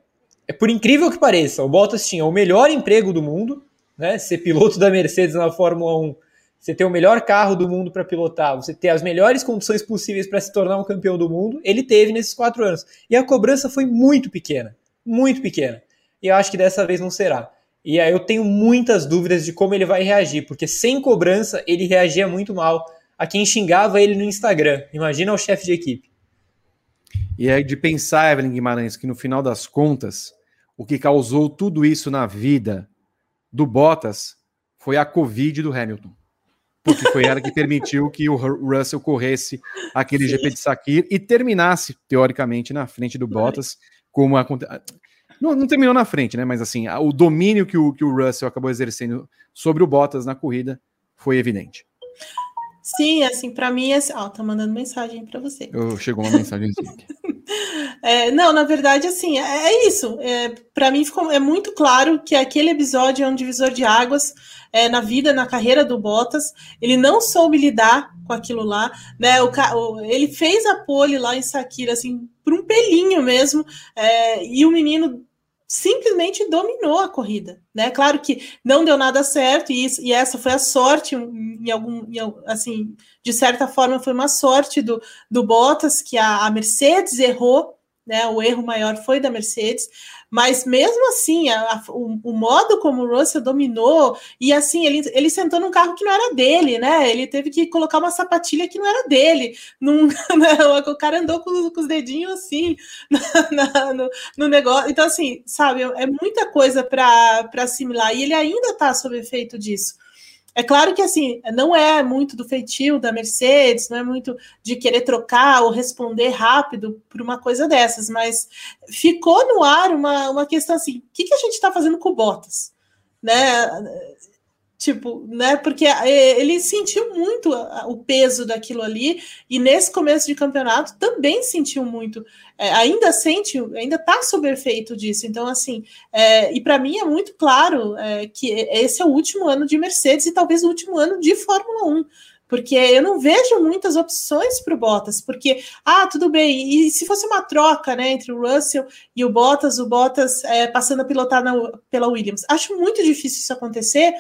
é por incrível que pareça, o Bottas tinha o melhor emprego do mundo, né? Ser piloto da Mercedes na Fórmula 1, você ter o melhor carro do mundo para pilotar, você ter as melhores condições possíveis para se tornar um campeão do mundo, ele teve nesses quatro anos. E a cobrança foi muito pequena, muito pequena. E eu acho que dessa vez não será. E aí eu tenho muitas dúvidas de como ele vai reagir, porque sem cobrança ele reagia muito mal a quem xingava ele no Instagram. Imagina o chefe de equipe. E é de pensar, Evelyn Guimarães, que no final das contas, o que causou tudo isso na vida do Bottas foi a Covid do Hamilton. Porque foi ela que permitiu que o Russell corresse aquele Sim. GP de Sakir e terminasse, teoricamente, na frente do Bottas, como aconteceu. Não, não, terminou na frente, né? Mas assim, o domínio que o, que o Russell acabou exercendo sobre o Bottas na corrida foi evidente. Sim, assim, para mim, é... ó, tá mandando mensagem para você. Eu, chegou uma mensagem é, não, na verdade, assim, é, é isso. É, para mim ficou é muito claro que aquele episódio é um divisor de águas é, na vida, na carreira do Bottas. Ele não soube lidar com aquilo lá, né? O, o ele fez a pole lá em Sakira, assim, por um pelinho mesmo, é, e o menino simplesmente dominou a corrida, né? Claro que não deu nada certo e, isso, e essa foi a sorte em algum, em, assim, de certa forma foi uma sorte do, do Bottas que a, a Mercedes errou né? O erro maior foi da Mercedes, mas mesmo assim, a, a, o, o, modo como o Russell dominou, e assim, ele, ele sentou num carro que não era dele, né? Ele teve que colocar uma sapatilha que não era dele. Num, né? O cara andou com, com os dedinhos assim na, na, no, no, negócio. Então, assim, sabe, é muita coisa para assimilar, e ele ainda está sob efeito disso. É claro que assim, não é muito do feitio da Mercedes, não é muito de querer trocar ou responder rápido por uma coisa dessas, mas ficou no ar uma, uma questão assim: o que, que a gente está fazendo com o Bottas? Né? Tipo, né? Porque é, ele sentiu muito o peso daquilo ali, e nesse começo de campeonato também sentiu muito, é, ainda sente, ainda tá sob efeito disso. Então, assim, é, e para mim é muito claro é, que esse é o último ano de Mercedes e talvez o último ano de Fórmula 1 porque eu não vejo muitas opções para o Bottas, porque, ah, tudo bem, e se fosse uma troca, né, entre o Russell e o Bottas, o Bottas é, passando a pilotar na, pela Williams, acho muito difícil isso acontecer,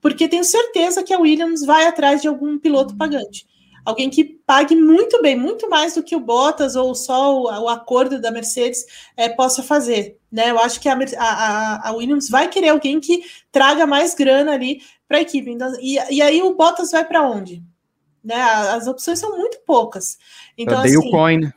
porque tenho certeza que a Williams vai atrás de algum piloto pagante. Alguém que pague muito bem, muito mais do que o Bottas ou só o, o acordo da Mercedes é, possa fazer. Né? Eu acho que a, a, a, Williams vai querer alguém que traga mais grana ali para a equipe. Então, e, e aí o Bottas vai para onde? Né? As opções são muito poucas. Então, assim, o coin.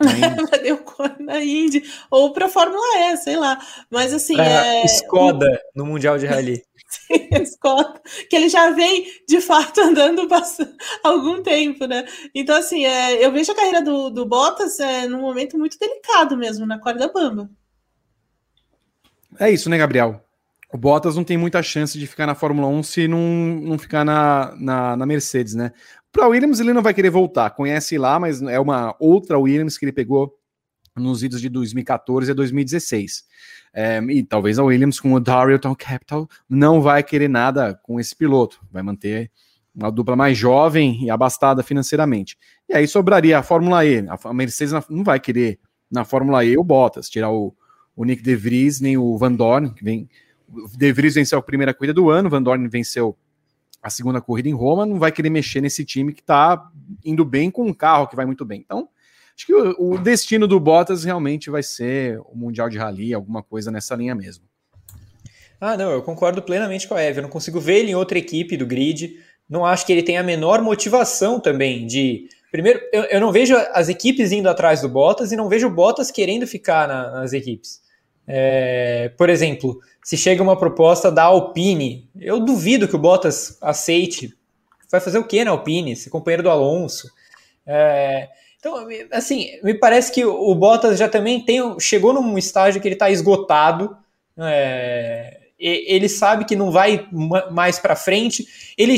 Deu na Indy, ou para Fórmula E, sei lá. Mas assim. É, Skoda no Mundial de Rally. Scott, que ele já vem de fato andando há algum tempo, né? Então, assim, é, eu vejo a carreira do, do Bottas é, num momento muito delicado mesmo, na corda bamba. É isso, né, Gabriel? O Bottas não tem muita chance de ficar na Fórmula 1 se não, não ficar na, na, na Mercedes, né? Para Williams, ele não vai querer voltar. Conhece lá, mas é uma outra Williams que ele pegou nos idos de 2014 a 2016. É, e talvez a Williams com o Darrellton Capital não vai querer nada com esse piloto, vai manter uma dupla mais jovem e abastada financeiramente. E aí sobraria a Fórmula E. A Mercedes não vai querer na Fórmula E o Bottas, tirar o, o Nick De Vries nem o Van Dorn, que vem. De Vries venceu a primeira corrida do ano, Van Dorn venceu a segunda corrida em Roma, não vai querer mexer nesse time que está indo bem com um carro que vai muito bem. Então, Acho que o, o destino do Bottas realmente vai ser o Mundial de Rally, alguma coisa nessa linha mesmo. Ah, não, eu concordo plenamente com a Eve. Eu não consigo ver ele em outra equipe do grid. Não acho que ele tenha a menor motivação também de. Primeiro, eu, eu não vejo as equipes indo atrás do Bottas e não vejo o Bottas querendo ficar na, nas equipes. É, por exemplo, se chega uma proposta da Alpine, eu duvido que o Bottas aceite. Vai fazer o que na Alpine? Ser companheiro do Alonso. É, então, assim, me parece que o Bottas já também tem, chegou num estágio que ele está esgotado. É, ele sabe que não vai mais para frente. Ele,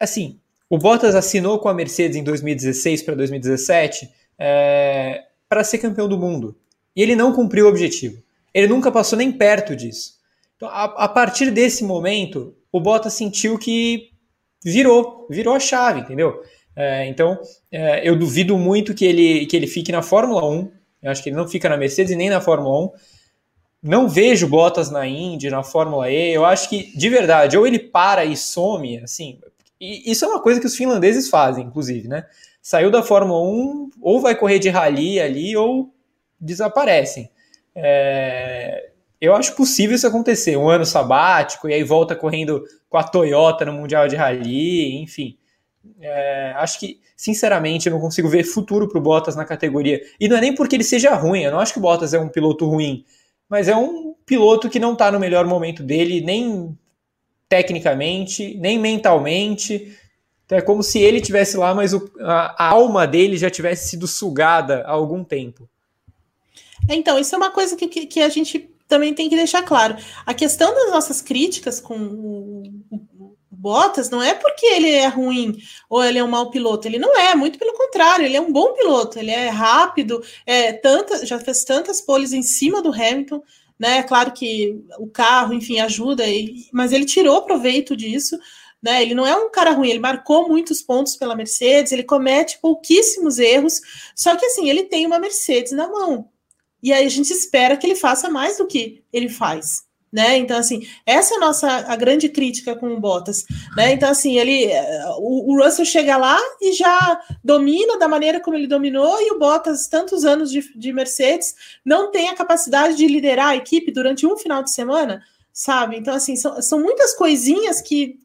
assim, o Bottas assinou com a Mercedes em 2016 para 2017 é, para ser campeão do mundo. E ele não cumpriu o objetivo. Ele nunca passou nem perto disso. Então, a, a partir desse momento, o Bottas sentiu que virou, virou a chave, entendeu? É, então, é, eu duvido muito que ele, que ele fique na Fórmula 1. Eu acho que ele não fica na Mercedes nem na Fórmula 1. Não vejo Bottas na Indy, na Fórmula E. Eu acho que, de verdade, ou ele para e some, assim. E isso é uma coisa que os finlandeses fazem, inclusive, né? Saiu da Fórmula 1, ou vai correr de rally ali, ou desaparecem. É, eu acho possível isso acontecer. Um ano sabático, e aí volta correndo com a Toyota no Mundial de Rally, enfim. É, acho que, sinceramente, eu não consigo ver futuro para o Bottas na categoria. E não é nem porque ele seja ruim, eu não acho que o Bottas é um piloto ruim, mas é um piloto que não está no melhor momento dele, nem tecnicamente, nem mentalmente. Então é como se ele tivesse lá, mas o, a, a alma dele já tivesse sido sugada há algum tempo. Então, isso é uma coisa que, que, que, a gente também tem que deixar claro. A questão das nossas críticas com o, Bottas não é porque ele é ruim ou ele é um mau piloto. Ele não é, muito pelo contrário, ele é um bom piloto, ele é rápido, é, tanta, já fez tantas poles em cima do Hamilton. Né? É claro que o carro, enfim, ajuda, mas ele tirou proveito disso. Né? Ele não é um cara ruim, ele marcou muitos pontos pela Mercedes, ele comete pouquíssimos erros, só que assim, ele tem uma Mercedes na mão. E aí a gente espera que ele faça mais do que ele faz. Né? Então, assim, essa é a nossa a grande crítica com o Bottas. Né? Então, assim, ele o, o, Russell chega lá e já domina da maneira como ele dominou, e o Bottas, tantos anos de, de Mercedes, não tem a capacidade de liderar a equipe durante um final de semana, sabe? Então, assim, são, são muitas coisinhas que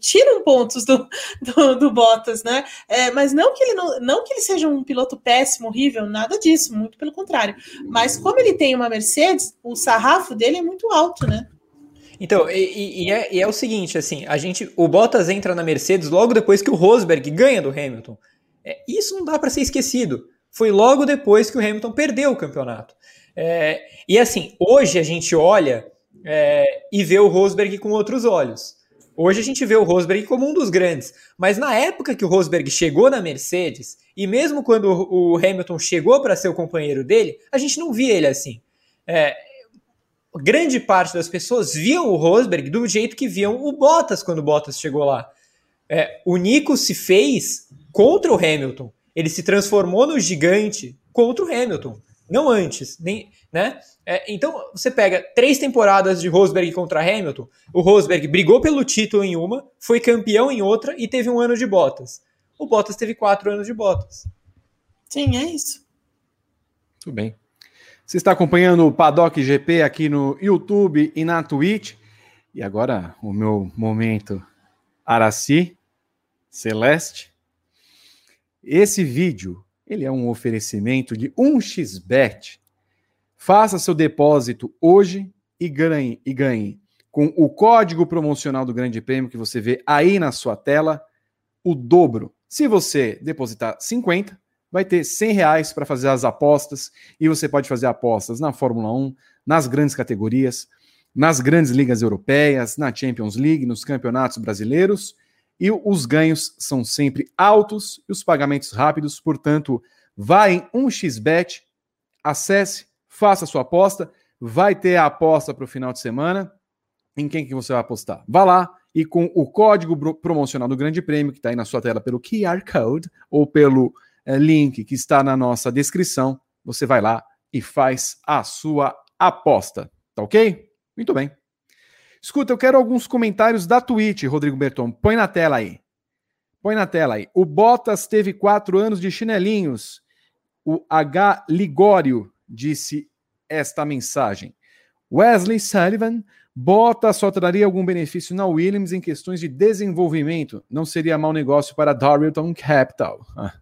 tiram pontos do, do, do Bottas, né? É, mas não que ele não, não que ele seja um piloto péssimo, horrível, nada disso, muito pelo contrário. Mas como ele tem uma Mercedes, o sarrafo dele é muito alto, né? Então, e, e, é, e, é, o seguinte, assim, a gente, o Bottas entra na Mercedes logo depois que o Rosberg ganha do Hamilton. É, isso não dá para ser esquecido. Foi logo depois que o Hamilton perdeu o campeonato. É, e assim, hoje a gente olha é, e vê o Rosberg com outros olhos. Hoje a gente vê o Rosberg como um dos grandes, mas na época que o Rosberg chegou na Mercedes, e mesmo quando o Hamilton chegou para ser o companheiro dele, a gente não via ele assim. É, grande parte das pessoas viam o Rosberg do jeito que viam o Bottas quando o Bottas chegou lá. É, o Nico se fez contra o Hamilton. Ele se transformou no gigante contra o Hamilton, não antes, nem, né? É, então, você pega três temporadas de Rosberg contra Hamilton. O Rosberg brigou pelo título em uma, foi campeão em outra e teve um ano de Bottas. O Bottas teve quatro anos de Bottas. Sim, é isso. Tudo bem. Você está acompanhando o Paddock GP aqui no YouTube e na Twitch. E agora o meu momento Araci Celeste. Esse vídeo, ele é um oferecimento de 1xBet Faça seu depósito hoje e ganhe, e ganhe. Com o código promocional do Grande Prêmio que você vê aí na sua tela, o dobro. Se você depositar 50, vai ter 100 reais para fazer as apostas e você pode fazer apostas na Fórmula 1, nas grandes categorias, nas grandes ligas europeias, na Champions League, nos campeonatos brasileiros. E os ganhos são sempre altos e os pagamentos rápidos, portanto, vá em 1xBet, acesse faça sua aposta. Vai ter a aposta para o final de semana. Em quem que você vai apostar? Vá lá e com o código promocional do Grande Prêmio, que está aí na sua tela pelo QR Code ou pelo é, link que está na nossa descrição, você vai lá e faz a sua aposta. Tá ok? Muito bem. Escuta, eu quero alguns comentários da Twitch, Rodrigo Berton. Põe na tela aí. Põe na tela aí. O Bottas teve quatro anos de chinelinhos. O H. Ligório disse esta mensagem. Wesley Sullivan bota só traria algum benefício na Williams em questões de desenvolvimento. Não seria mau negócio para Darlington Capital. Ah.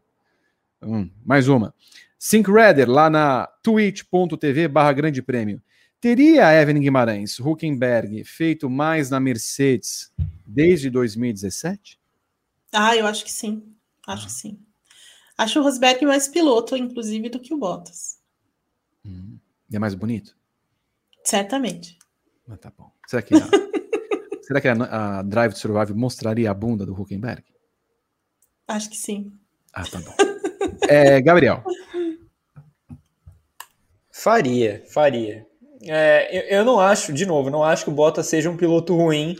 Hum, mais uma. Syncreder, lá na twitch.tv barra grande prêmio. Teria Evelyn Guimarães, Huckenberg, feito mais na Mercedes desde 2017? Ah, eu acho que sim. Acho que sim. Acho o Rosberg mais piloto, inclusive, do que o Bottas. Hum. E é mais bonito? Certamente. Mas tá bom. Será que a, será que a, a Drive to Survive mostraria a bunda do Huckenberg? Acho que sim. Ah, tá bom. é, Gabriel. Faria, faria. É, eu, eu, não acho, de novo, não acho que o Bottas seja um piloto ruim,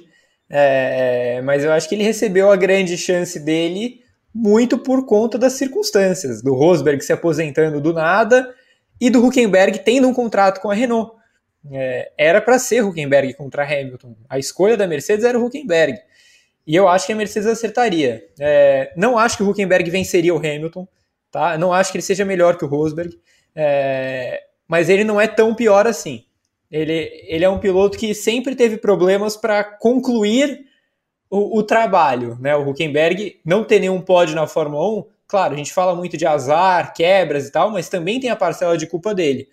é, mas eu acho que ele recebeu a grande chance dele muito por conta das circunstâncias, do Rosberg se aposentando do nada e do Huckenberg tendo um contrato com a Renault. É, era para ser Huckenberg contra Hamilton. A escolha da Mercedes era o Huckenberg. E eu acho que a Mercedes acertaria. É, não acho que o Huckenberg venceria o Hamilton, tá? Não acho que ele seja melhor que o Rosberg, é, mas ele não é tão pior assim. Ele, ele é um piloto que sempre teve problemas para concluir o, o, trabalho. Né? O Huckenberg não ter nenhum pódio na Fórmula 1, claro, a gente fala muito de azar, quebras e tal, mas também tem a parcela de culpa dele.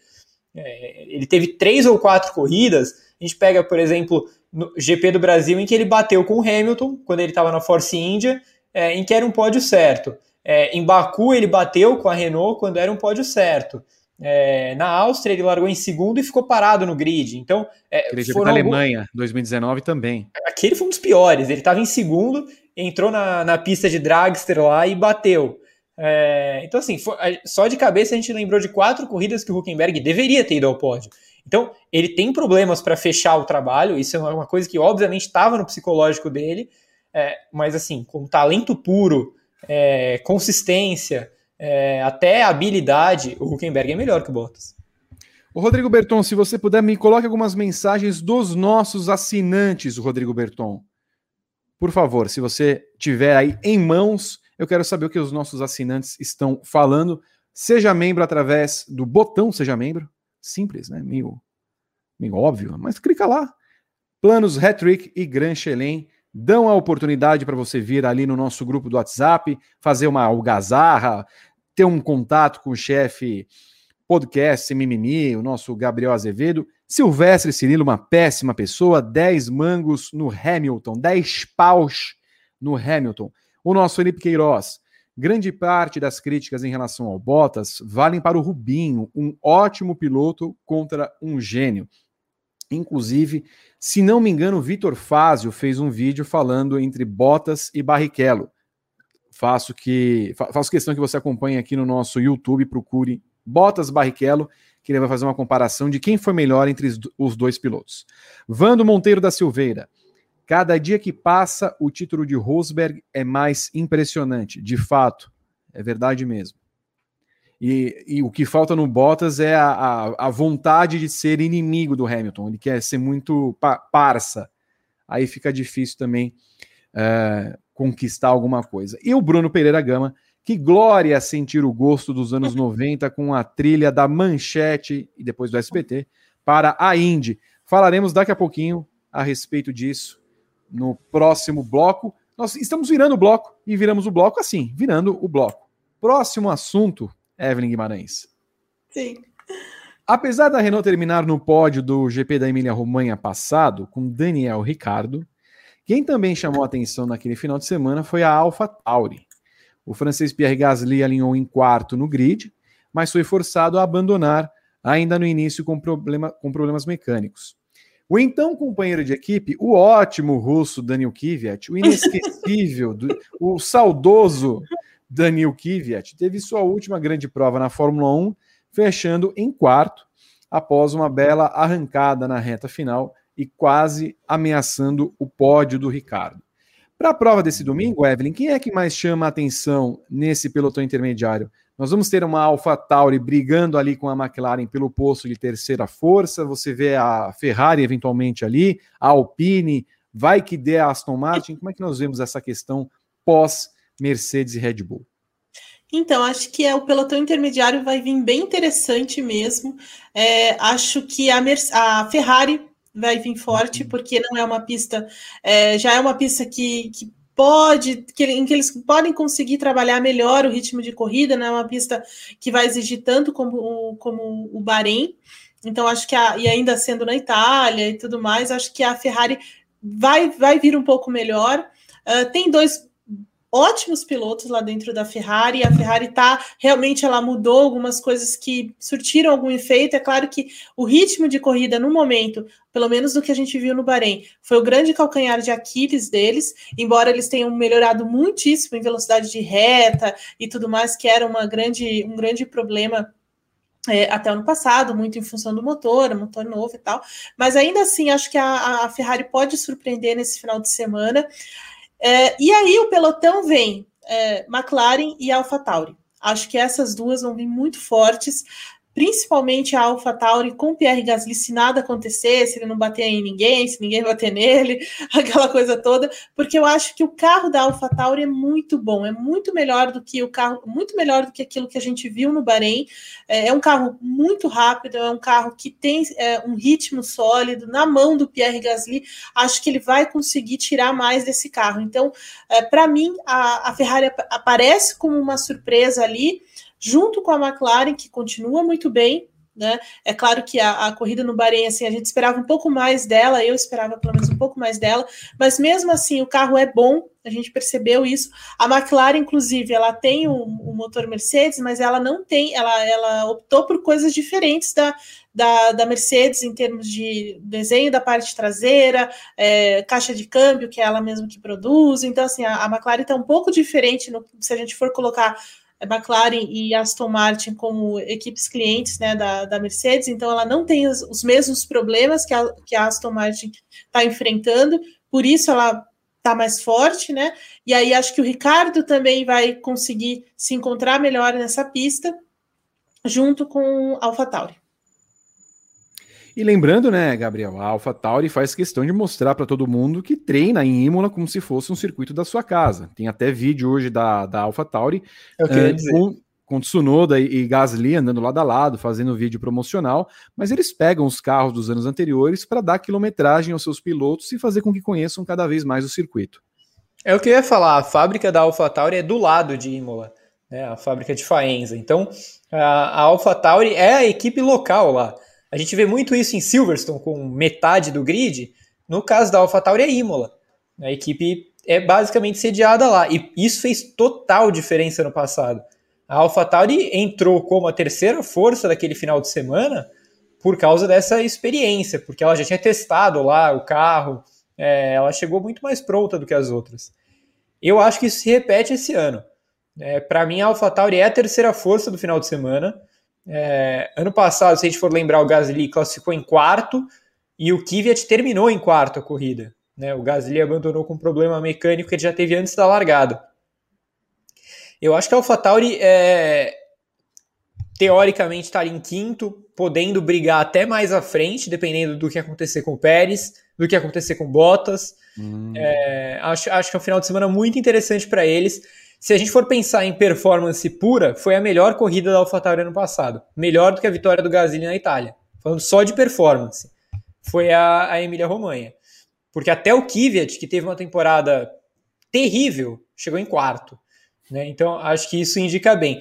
É, ele teve três ou quatro corridas. A gente pega, por exemplo, no GP do Brasil, em que ele bateu com o Hamilton, quando ele estava na Force India, é, em que era um pódio certo. É, em Baku, ele bateu com a Renault quando era um pódio certo. É, na Áustria, ele largou em segundo e ficou parado no grid. Então, é, Aquele foram na Alemanha, algum... 2019 também. Aquele foi um dos piores. Ele estava em segundo, entrou na, na pista de dragster lá e bateu. É, então, assim, foi, só de cabeça a gente lembrou de quatro corridas que o Huckenberg deveria ter ido ao pódio. Então, ele tem problemas para fechar o trabalho, isso é uma coisa que, obviamente, estava no psicológico dele, é, mas, assim, com talento puro, é, consistência, é, até habilidade, o Huckenberg é melhor que o Bottas. O Rodrigo Berton, se você puder, me coloque algumas mensagens dos nossos assinantes, Rodrigo Berton. Por favor, se você tiver aí em mãos, eu quero saber o que os nossos assinantes estão falando. Seja membro através do botão Seja Membro. Simples, né? Meio, meio óbvio, mas clica lá. Planos Hattrick e Gran Chelem dão a oportunidade para você vir ali no nosso grupo do WhatsApp, fazer uma algazarra, ter um contato com o chefe podcast Mimimi, o nosso Gabriel Azevedo. Silvestre Cirilo, uma péssima pessoa, 10 mangos no Hamilton, 10 paus no Hamilton. O nosso Felipe Queiroz, grande parte das críticas em relação ao Bottas valem para o Rubinho, um ótimo piloto contra um gênio. Inclusive, se não me engano, Vitor Fázio fez um vídeo falando entre Bottas e Barrichello faço que faço questão que você acompanhe aqui no nosso YouTube, procure Bottas Barrichello, que ele vai fazer uma comparação de quem foi melhor entre os dois pilotos. Vando Monteiro da Silveira. Cada dia que passa, o título de Rosberg é mais impressionante. De fato, é verdade mesmo. E, e o que falta no Bottas é a, a, a, vontade de ser inimigo do Hamilton. Ele quer ser muito pa parça. Aí fica difícil também é, conquistar alguma coisa. E o Bruno Pereira Gama, que glória sentir o gosto dos anos 90 com a trilha da Manchete e depois do SBT para a Indy. Falaremos daqui a pouquinho a respeito disso no próximo bloco. Nós estamos virando o bloco e viramos o bloco assim, virando o bloco. Próximo assunto, Evelyn Guimarães. Sim. Apesar da Renault terminar no pódio do GP da Emília-Romanha passado, com Daniel Ricardo, quem também chamou atenção naquele final de semana foi a Alpha Tauri. O francês Pierre Gasly alinhou em quarto no grid, mas foi forçado a abandonar ainda no início com, problema, com problemas mecânicos. O então companheiro de equipe, o ótimo russo Daniel Kvyat, o inesquecível, do, o saudoso Daniel Kvyat, teve sua última grande prova na Fórmula 1, fechando em quarto, após uma bela arrancada na reta final e quase ameaçando o pódio do Ricardo. Para a prova desse domingo, Evelyn, quem é que mais chama a atenção nesse pelotão intermediário? Nós vamos ter uma Alpha Tauri brigando ali com a McLaren pelo posto de terceira força. Você vê a Ferrari eventualmente ali, a Alpine, vai que dê a Aston Martin. Como é que nós vemos essa questão pós Mercedes e Red Bull? Então, acho que é, o pelotão intermediário vai vir bem interessante mesmo. É, acho que a, a Ferrari vai vir forte, uhum. porque não é uma pista, é, já é uma pista que, que pode, que, em que eles podem conseguir trabalhar melhor o ritmo de corrida, não é uma pista que vai exigir tanto como, como o Bahrein. Então, acho que a, e ainda sendo na Itália e tudo mais, acho que a Ferrari vai, vai vir um pouco melhor. Uh, tem dois ótimos pilotos lá dentro da Ferrari. A Ferrari tá realmente ela mudou algumas coisas que surtiram algum efeito. É claro que o ritmo de corrida no momento, pelo menos do que a gente viu no Bahrein, foi o grande calcanhar de Aquiles deles, embora eles tenham melhorado muitíssimo em velocidade de reta e tudo mais, que era uma grande, um grande problema é, até ano passado, muito em função do motor, motor novo e tal. Mas ainda assim, acho que a, a Ferrari pode surpreender nesse final de semana. É, e aí o pelotão vem é, McLaren e AlphaTauri. Acho que essas duas vão vir muito fortes principalmente a AlphaTauri com Pierre Gasly, se nada acontecer, se ele não bater em ninguém, se ninguém bater nele, aquela coisa toda, porque eu acho que o carro da AlphaTauri é muito bom, é muito melhor do que o carro, muito melhor do que aquilo que a gente viu no Bahrein. É, é um carro muito rápido, é um carro que tem é, um ritmo sólido na mão do Pierre Gasly. Acho que ele vai conseguir tirar mais desse carro. Então, é, para mim, a, a Ferrari aparece como uma surpresa ali junto com a McLaren, que continua muito bem. Né? É claro que a, a, corrida no Bahrein, assim, a gente esperava um pouco mais dela, eu esperava pelo menos um pouco mais dela, mas mesmo assim o carro é bom, a gente percebeu isso. A McLaren, inclusive, ela tem o um motor Mercedes, mas ela não tem, ela, ela optou por coisas diferentes da, da, da Mercedes em termos de desenho da parte traseira, é, caixa de câmbio, que é ela mesma que produz. Então, assim, a, a McLaren está um pouco diferente no, se a gente for colocar McLaren e Aston Martin como equipes clientes né, da, da Mercedes, então ela não tem os, os mesmos problemas que a, que a Aston Martin está enfrentando, por isso ela está mais forte, né? E aí acho que o Ricardo também vai conseguir se encontrar melhor nessa pista, junto com a AlphaTauri. E lembrando, né, Gabriel, a AlphaTauri faz questão de mostrar para todo mundo que treina em Imola como se fosse um circuito da sua casa. Tem até vídeo hoje da, da AlphaTauri uh, com, com Tsunoda e, e Gasly andando lado a lado, fazendo vídeo promocional, mas eles pegam os carros dos anos anteriores para dar quilometragem aos seus pilotos e fazer com que conheçam cada vez mais o circuito. É o que eu ia falar, a fábrica da AlphaTauri é do lado de Imola, né, a fábrica de Faenza. Então, a, a AlphaTauri é a equipe local lá. A gente vê muito isso em Silverstone, com metade do grid. No caso da AlphaTauri é Imola. A equipe é basicamente sediada lá. E isso fez total diferença no passado. A AlphaTauri entrou como a terceira força daquele final de semana por causa dessa experiência, porque ela já tinha testado lá o carro, é, ela chegou muito mais pronta do que as outras. Eu acho que isso se repete esse ano. É, Para mim, a AlphaTauri é a terceira força do final de semana. É, ano passado, se a gente for lembrar, o Gasly classificou em quarto e o Kvyat terminou em quarto a corrida. Né? O Gasly abandonou com um problema mecânico que ele já teve antes da largada. Eu acho que a AlphaTauri é, teoricamente estaria em quinto, podendo brigar até mais à frente, dependendo do que acontecer com o Pérez, do que acontecer com Bottas. Hum. É, acho, acho que é um final de semana muito interessante para eles. Se a gente for pensar em performance pura, foi a melhor corrida da AlphaTauri ano passado. Melhor do que a vitória do Gasly na Itália. Falando só de performance. Foi a, a Emília Romanha. Porque até o Kvyat, que teve uma temporada terrível, chegou em quarto. Né? Então, acho que isso indica bem.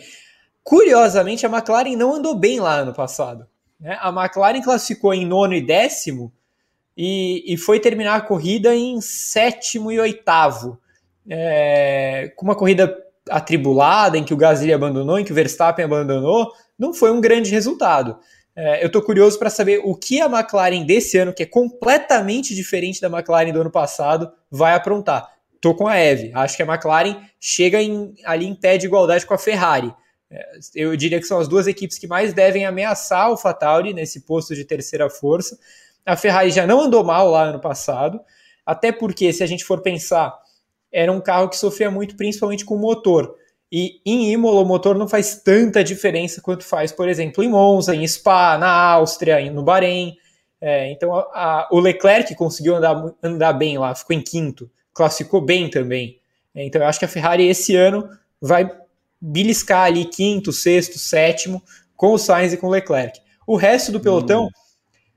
Curiosamente, a McLaren não andou bem lá ano passado. Né? A McLaren classificou em nono e décimo e, e foi terminar a corrida em sétimo e oitavo é, com uma corrida atribulada, em que o Gasly abandonou, em que o Verstappen abandonou, não foi um grande resultado. É, eu estou curioso para saber o que a McLaren desse ano, que é completamente diferente da McLaren do ano passado, vai aprontar. Estou com a Eve. Acho que a McLaren chega em, ali em pé de igualdade com a Ferrari. É, eu diria que são as duas equipes que mais devem ameaçar o Fatauri nesse posto de terceira força. A Ferrari já não andou mal lá ano passado, até porque, se a gente for pensar era um carro que sofria muito, principalmente com o motor. E em Imola o motor não faz tanta diferença quanto faz, por exemplo, em Monza, em Spa, na Áustria, no Bahrein. É, então a, a, o Leclerc conseguiu andar, andar bem lá, ficou em quinto, classificou bem também. É, então eu acho que a Ferrari esse ano vai beliscar ali quinto, sexto, sétimo, com o Sainz e com o Leclerc. O resto do pelotão, hum.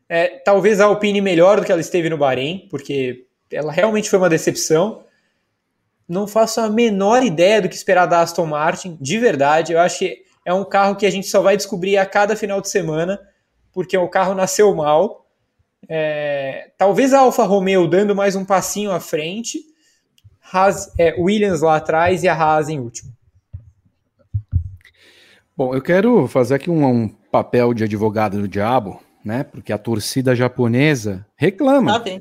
é, talvez a Alpine melhor do que ela esteve no Bahrein, porque ela realmente foi uma decepção não faço a menor ideia do que esperar da Aston Martin, de verdade. Eu acho que é um carro que a gente só vai descobrir a cada final de semana, porque o carro nasceu mal. É, talvez a Alfa Romeo dando mais um passinho à frente, Haas, é, Williams lá atrás e a Haas em último. Bom, eu quero fazer aqui um, um papel de advogado do diabo, né? Porque a torcida japonesa reclama. Tá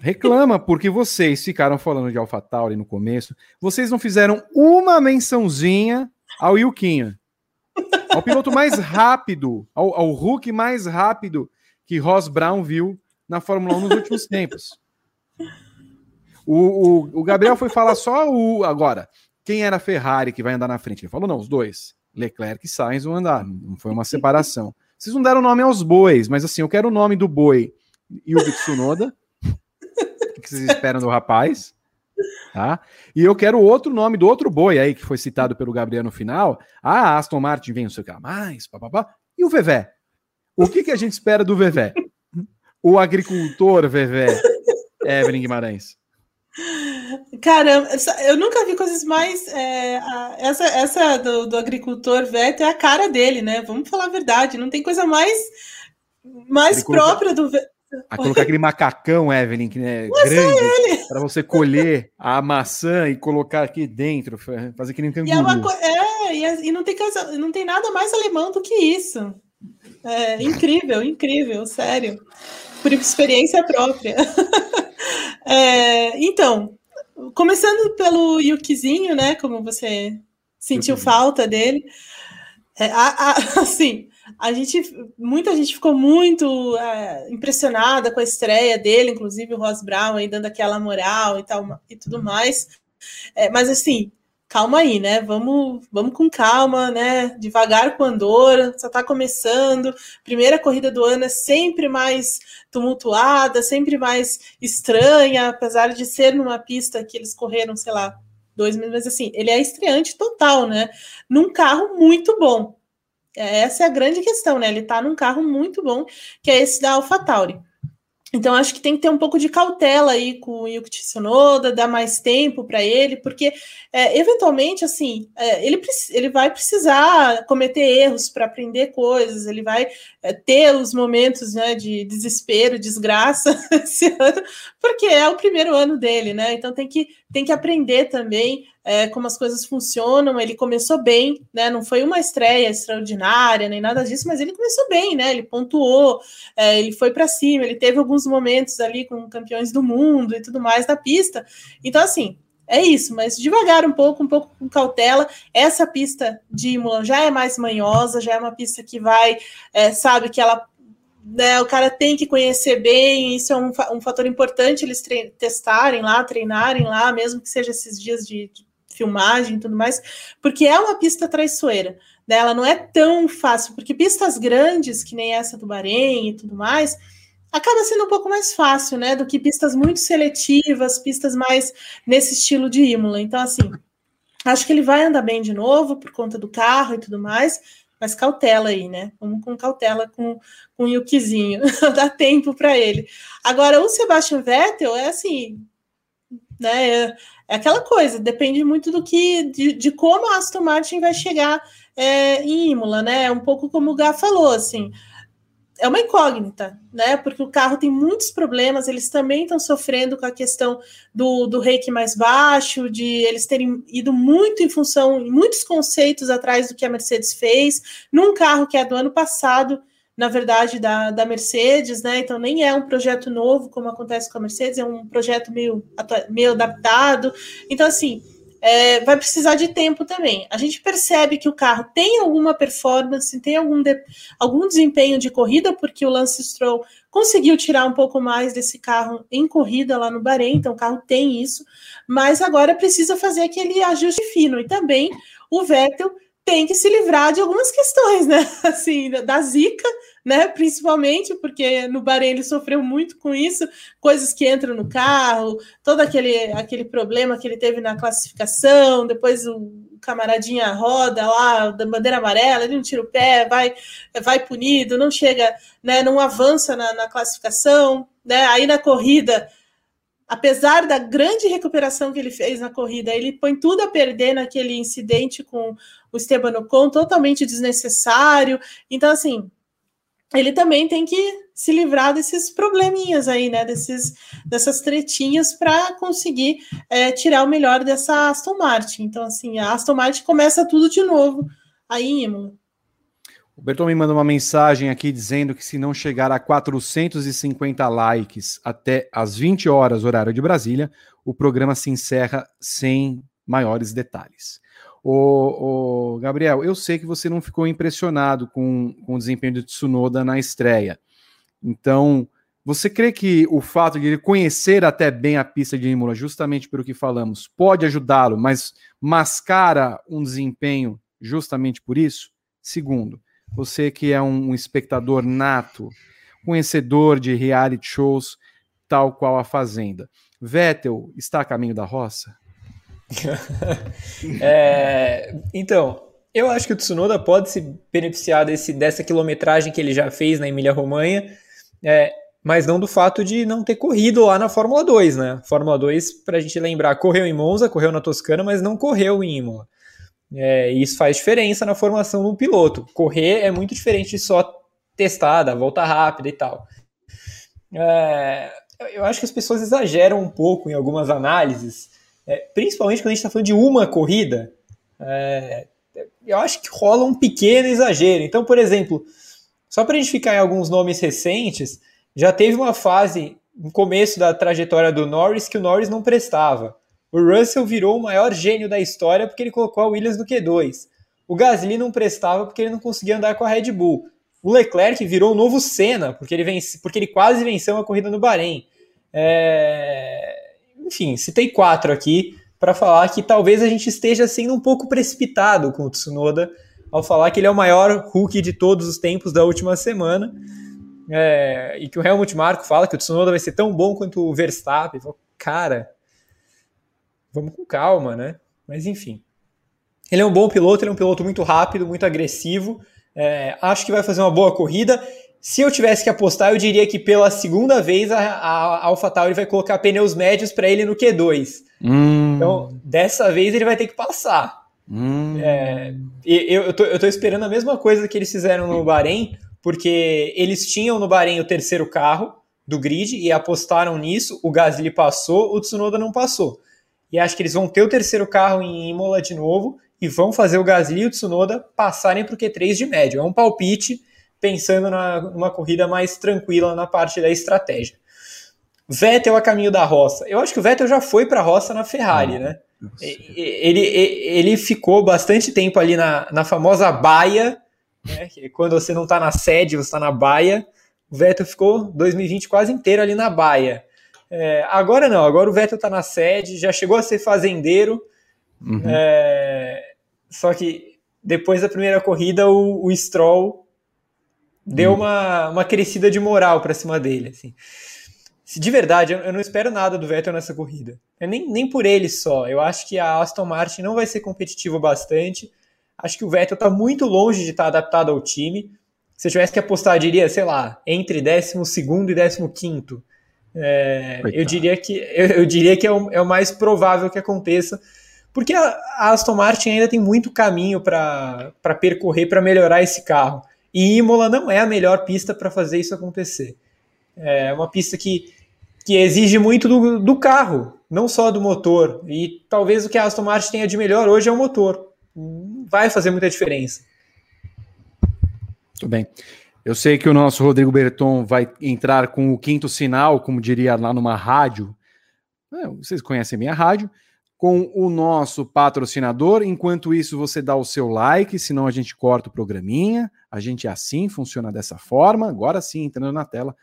reclama porque vocês ficaram falando de AlphaTauri no começo. Vocês não fizeram uma mençãozinha ao Yukinho. Ao piloto mais rápido, ao, ao Hulk mais rápido que Ross Brown viu na Fórmula 1 nos últimos tempos. O, o, o, Gabriel foi falar só o agora. Quem era a Ferrari que vai andar na frente? Ele falou: não, os dois. Leclerc e Sainz vão andar. Não foi uma separação. Vocês não deram nome aos bois, mas assim, eu quero o nome do boi o Tsunoda. Que vocês esperam do rapaz? Tá? E eu quero outro nome do outro boi aí que foi citado pelo Gabriel no final. Ah, Aston Martin vem, não sei o que mais, papapá. E o Vevé? O que, que a gente espera do Vevé? O agricultor Vevé, Evelyn Guimarães. Caramba, eu nunca vi coisas mais. É, essa essa do, do agricultor Veto é a cara dele, né? Vamos falar a verdade. Não tem coisa mais, mais própria do. A colocar aquele macacão, Evelyn, que é Mas grande, é para você colher a maçã e colocar aqui dentro, fazer que nem. E, é, é e, e não, tem casa, não tem nada mais alemão do que isso. É incrível, incrível, sério. Por experiência própria. é, então, começando pelo Yukizinho, né? Como você sentiu falta dele. É, a, a, assim, a gente, muita gente ficou muito é, impressionada com a estreia dele, inclusive o Ross Brown aí dando aquela moral e tal e tudo mais. É, mas assim, calma aí, né? Vamos, vamos com calma, né? Devagar com Andorra, só está começando. Primeira corrida do ano é sempre mais tumultuada, sempre mais estranha, apesar de ser numa pista que eles correram, sei lá, dois meses, mas assim, ele é estreante total, né? Num carro muito bom. Essa é a grande questão, né? Ele está num carro muito bom, que é esse da AlphaTauri. Então, acho que tem que ter um pouco de cautela aí com o Yuki Tsunoda, dar mais tempo para ele, porque é, eventualmente, assim, é, ele, ele vai precisar cometer erros para aprender coisas, ele vai é, ter os momentos né, de desespero, desgraça esse ano, porque é o primeiro ano dele, né? Então tem que, tem que aprender também é, como as coisas funcionam. Ele começou bem, né? Não foi uma estreia extraordinária nem nada disso, mas ele começou bem, né? Ele pontuou, é, ele foi para cima, ele teve alguns momentos ali com campeões do mundo e tudo mais na pista. Então, assim, é isso, mas devagar um pouco, um pouco com cautela. Essa pista de Imola já é mais manhosa, já é uma pista que vai, é, sabe, que ela né, o cara tem que conhecer bem, isso é um, um fator importante eles testarem lá, treinarem lá, mesmo que seja esses dias de, de filmagem e tudo mais, porque é uma pista traiçoeira. Né? Ela não é tão fácil, porque pistas grandes, que nem essa do Bahrein e tudo mais, acaba sendo um pouco mais fácil, né? Do que pistas muito seletivas, pistas mais nesse estilo de Imola. Então, assim, acho que ele vai andar bem de novo por conta do carro e tudo mais, mas cautela aí, né? Vamos com cautela com, com o Yukizinho, dá tempo para ele. Agora, o Sebastian Vettel é assim, né? É, é, aquela coisa, depende muito do que, de, de como a Aston Martin vai chegar é, em Imola, né? É um pouco como o Gá falou, assim. É uma incógnita, né? Porque o carro tem muitos problemas, eles também estão sofrendo com a questão do, do reiki mais baixo, de eles terem ido muito em função, muitos conceitos atrás do que a Mercedes fez, num carro que é do ano passado, na verdade, da, da Mercedes, né? Então nem é um projeto novo, como acontece com a Mercedes, é um projeto meio, meio adaptado. Então, assim, é, vai precisar de tempo também. A gente percebe que o carro tem alguma performance, tem algum, de, algum desempenho de corrida, porque o Lance Stroll conseguiu tirar um pouco mais desse carro em corrida lá no Bahrein, então o carro tem isso, mas agora precisa fazer aquele ajuste fino. E também o Vettel tem que se livrar de algumas questões, né? Assim, da zica, né? Principalmente porque no Bahrein ele sofreu muito com isso, coisas que entram no carro, todo aquele, aquele problema que ele teve na classificação, depois o camaradinha roda lá, da bandeira amarela, ele não tira o pé, vai, vai punido, não chega, né? Não avança na, na classificação, né? Aí na corrida apesar da grande recuperação que ele fez na corrida, ele põe tudo a perder naquele incidente com o Esteban Ocon, totalmente desnecessário. Então, assim, ele também tem que se livrar desses probleminhas aí, né? Desses, dessas tretinhas para conseguir é, tirar o melhor dessa Aston Martin. Então, assim, a Aston Martin começa tudo de novo aí Imola. O Berton me manda uma mensagem aqui dizendo que se não chegar a 450 likes até as 20 horas, horário de Brasília, o programa se encerra sem maiores detalhes. O, Gabriel, eu sei que você não ficou impressionado com, com o desempenho do Tsunoda na estreia. Então, você crê que o fato de ele conhecer até bem a pista de Imola, justamente pelo que falamos, pode ajudá-lo, mas mascara um desempenho justamente por isso? Segundo, você que é um espectador nato, conhecedor de reality shows, tal qual a Fazenda, Vettel está a caminho da roça? é, então, eu acho que o Tsunoda pode se beneficiar desse, dessa quilometragem que ele já fez na Emília-Romanha, é, mas não do fato de não ter corrido lá na Fórmula 2, né? Fórmula 2, para a gente lembrar, correu em Monza, correu na Toscana, mas não correu em Imola. É, isso faz diferença na formação do piloto. Correr é muito diferente de só testar, volta rápida e tal. É, eu acho que as pessoas exageram um pouco em algumas análises, é, principalmente quando a gente está falando de uma corrida. É, eu acho que rola um pequeno exagero. Então, por exemplo, só para a gente ficar em alguns nomes recentes, já teve uma fase no começo da trajetória do Norris que o Norris não prestava. O Russell virou o maior gênio da história porque ele colocou a Williams no Q2. O Gasly não prestava porque ele não conseguia andar com a Red Bull. O Leclerc virou o novo Senna porque ele, vence, porque ele quase venceu uma corrida no Bahrein. É... Enfim, citei quatro aqui para falar que talvez a gente esteja sendo um pouco precipitado com o Tsunoda ao falar que ele é o maior rookie de todos os tempos da última semana. É... e que o Helmut Marko fala que o Tsunoda vai ser tão bom quanto o Verstappen. Cara, vamos com calma, né? Mas enfim. Ele é um bom piloto, ele é um piloto muito rápido, muito agressivo. É, acho que vai fazer uma boa corrida. Se eu tivesse que apostar, eu diria que pela segunda vez a, a AlphaTauri vai colocar pneus médios para ele no Q2. Hum. Então, dessa vez ele vai ter que passar. Hum. É, eu, eu, tô, eu tô esperando a mesma coisa que eles fizeram no Bahrein, porque eles tinham no Bahrein o terceiro carro do grid e apostaram nisso. O Gasly passou, o Tsunoda não passou. E acho que eles vão ter o terceiro carro em Imola de novo e vão fazer o Gasly e o Tsunoda passarem para o Q3 de médio. É um palpite pensando na, numa corrida mais tranquila na parte da estratégia. Vettel a caminho da roça. Eu acho que o Vettel já foi para a roça na Ferrari, né? Ele, ele, ele ficou bastante tempo ali na, na famosa baia, né? quando você não está na sede, você está na baia. O Vettel ficou 2020 quase inteiro ali na baia. É, agora não, agora o Vettel está na sede, já chegou a ser fazendeiro. Uhum. É, só que depois da primeira corrida, o, o Stroll deu uhum. uma, uma crescida de moral para cima dele. Assim. De verdade, eu não espero nada do Vettel nessa corrida. É nem, nem por ele só. Eu acho que a Aston Martin não vai ser competitivo bastante. Acho que o Vettel está muito longe de estar tá adaptado ao time. Se eu tivesse que apostar, diria, sei lá, entre 12 e 15 é, eu diria que eu, eu diria que é o, é o, mais provável que aconteça, porque a, a Aston Martin ainda tem muito caminho para percorrer para melhorar esse carro. E Imola não é a melhor pista para fazer isso acontecer. É uma pista que, que exige muito do, do carro, não só do motor. E talvez o que a Aston Martin tenha de melhor hoje é o motor. Vai fazer muita diferença. Muito bem. Eu sei que o nosso Rodrigo Berton vai entrar com o quinto sinal, como diria lá numa rádio. É, vocês conhecem bem a rádio. Com o nosso patrocinador. Enquanto isso, você dá o seu like, senão a gente corta o programinha. A gente é assim, funciona dessa forma. Agora sim, entrando na tela,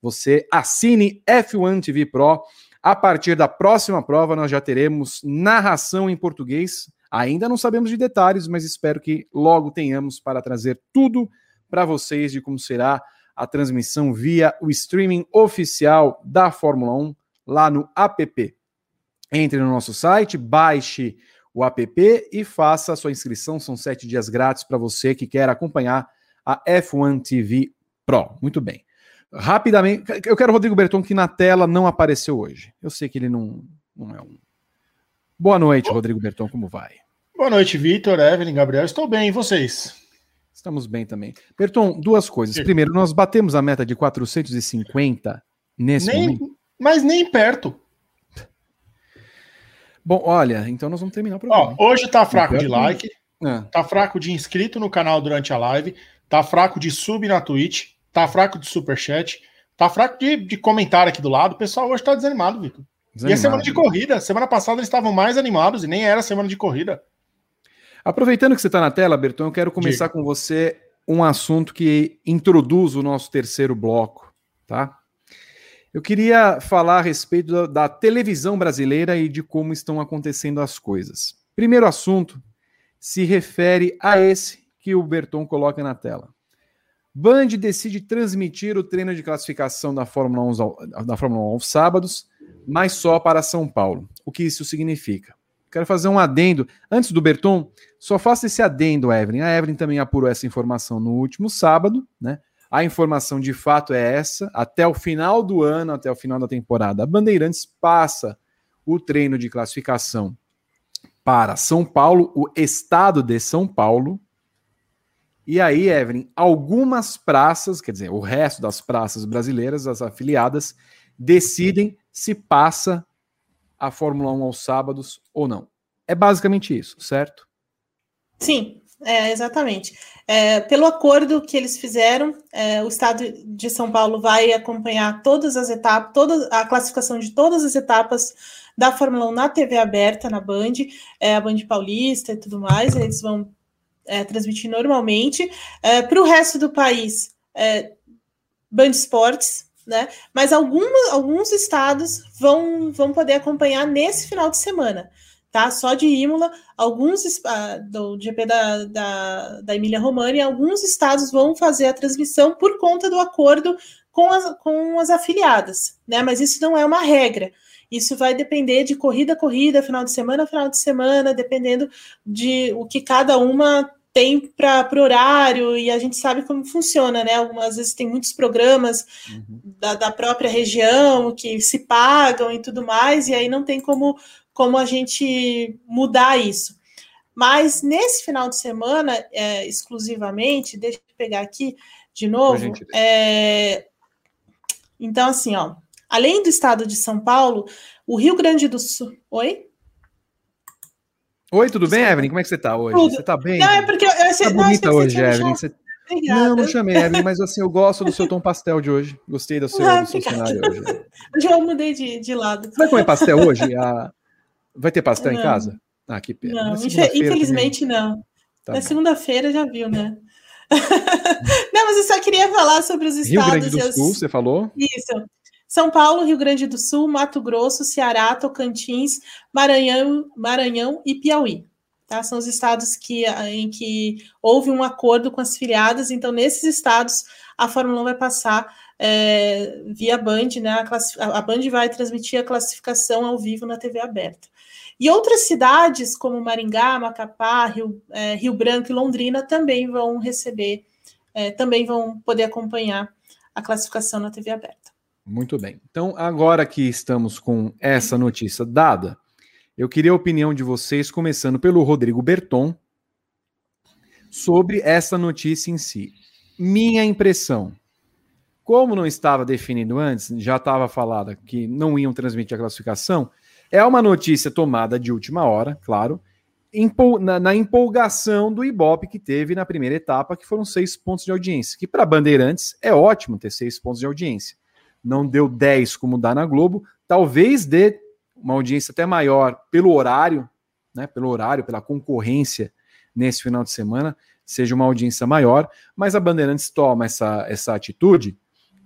você assine F1 TV Pro. A partir da próxima prova, nós já teremos narração em português. Ainda não sabemos de detalhes, mas espero que logo tenhamos para trazer tudo para vocês de como será a transmissão via o streaming oficial da Fórmula 1 lá no app. Entre no nosso site, baixe o app e faça a sua inscrição. São sete dias grátis para você que quer acompanhar a F1 TV Pro. Muito bem. Rapidamente, eu quero o Rodrigo Berton que na tela não apareceu hoje. Eu sei que ele não, não é um. Boa noite, Rodrigo Berton, como vai? Boa noite, Vitor, Evelyn, Gabriel. Estou bem, e vocês? Estamos bem também. Berton, duas coisas. Primeiro, nós batemos a meta de 450 nesse nem, momento. Mas nem perto. Bom, olha, então nós vamos terminar o programa. Ó, hoje tá fraco de like, é. tá fraco de inscrito no canal durante a live, tá fraco de sub na Twitch, tá fraco de superchat, tá fraco de, de comentário aqui do lado. O pessoal hoje tá desanimado, Vitor. E a semana de corrida? Semana passada eles estavam mais animados e nem era semana de corrida. Aproveitando que você está na tela, Berton, eu quero começar Diga. com você um assunto que introduz o nosso terceiro bloco, tá? Eu queria falar a respeito da, da, televisão brasileira e de como estão acontecendo as coisas. Primeiro assunto se refere a esse que o Berton coloca na tela. Band decide transmitir o treino de classificação da Fórmula 1, da Fórmula 1 aos sábados, mas só para São Paulo. O que isso significa? Quero fazer um adendo. Antes do Berton, só faço esse adendo, Evelyn. A Evelyn também apurou essa informação no último sábado, né? A informação de fato é essa. Até o final do ano, até o final da temporada, a Bandeirantes passa o treino de classificação para São Paulo, o estado de São Paulo. E aí, Evelyn, algumas praças, quer dizer, o resto das praças brasileiras, as afiliadas, decidem se passa a Fórmula 1 aos sábados ou não. É basicamente isso, certo? Sim, é, exatamente. É, pelo acordo que eles fizeram, é, o Estado de São Paulo vai acompanhar todas as etapas, toda a classificação de todas as etapas da Fórmula 1 na TV aberta, na Band, é, a Band Paulista e tudo mais, eles vão é, transmitir normalmente. É, Para o resto do país, é, Band Esportes, né? Mas alguma, alguns estados vão, vão poder acompanhar nesse final de semana tá? Só de Imola, alguns uh, do GP da, da, da Emília Romagna, alguns estados vão fazer a transmissão por conta do acordo com as, com as afiliadas, né? Mas isso não é uma regra. Isso vai depender de corrida a corrida, final de semana a final de semana, dependendo de o que cada uma tem para o horário, e a gente sabe como funciona, né? Algumas vezes tem muitos programas uhum. da, da própria região que se pagam e tudo mais, e aí não tem como como a gente mudar isso. Mas nesse final de semana, é, exclusivamente, deixa eu pegar aqui de novo. É, então, assim, ó, além do estado de São Paulo, o Rio Grande do Sul. Oi? Oi, tudo bem, Evelyn? Como é que você está hoje? Tudo. Você está bem? Não, é porque eu, eu, tá bonita hoje, Evelyn. Você... Não, não chamei, Evelyn, mas assim, eu gosto do seu tom pastel de hoje. Gostei do seu, ah, do seu cenário hoje. Hoje eu mudei de, de lado. Você vai comer pastel hoje? A, Vai ter pastel não. em casa? Ah, que pena. Não, infelizmente também. não. Tá Na segunda-feira já viu, né? não, mas eu só queria falar sobre os estados. Rio Grande do os... Sul, você falou? Isso. São Paulo, Rio Grande do Sul, Mato Grosso, Ceará, Tocantins, Maranhão, Maranhão e Piauí. Tá? São os estados que, em que houve um acordo com as filiadas, então nesses estados a Fórmula 1 vai passar é, via Band, né? A, a Band vai transmitir a classificação ao vivo na TV aberta. E outras cidades, como Maringá, Macapá, Rio, é, Rio Branco e Londrina, também vão receber, é, também vão poder acompanhar a classificação na TV aberta. Muito bem. Então, agora que estamos com essa notícia dada, eu queria a opinião de vocês, começando pelo Rodrigo Berton, sobre essa notícia em si. Minha impressão, como não estava definido antes, já estava falado que não iam transmitir a classificação, é uma notícia tomada de última hora, claro, na, empolgação do Ibope que teve na primeira etapa, que foram seis pontos de audiência, que para Bandeirantes é ótimo ter seis pontos de audiência. Não deu dez como dá na Globo, talvez dê uma audiência até maior pelo horário, né, pelo horário, pela concorrência nesse final de semana, seja uma audiência maior, mas a Bandeirantes toma essa, essa atitude,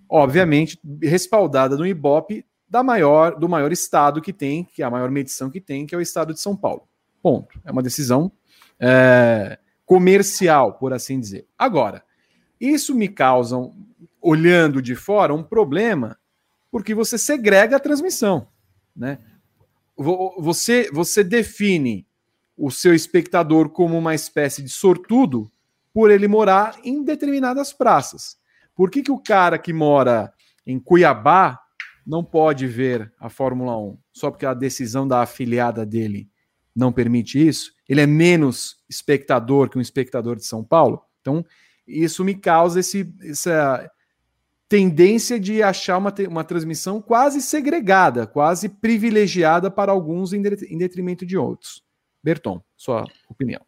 obviamente, respaldada no Ibope da maior, do maior estado que tem, que é a maior medição que tem, que é o estado de São Paulo. Ponto. É uma decisão é, comercial, por assim dizer. Agora, isso me causa, olhando de fora, um problema, porque você segrega a transmissão. Né? Você, você define o seu espectador como uma espécie de sortudo por ele morar em determinadas praças. Por que, que o cara que mora em Cuiabá não pode ver a Fórmula 1 só porque a decisão da afiliada dele não permite isso, ele é menos espectador que um espectador de São Paulo? Então, isso me causa esse, essa tendência de achar uma, uma transmissão quase segregada, quase privilegiada para alguns em, em detrimento de outros. Berton, sua opinião.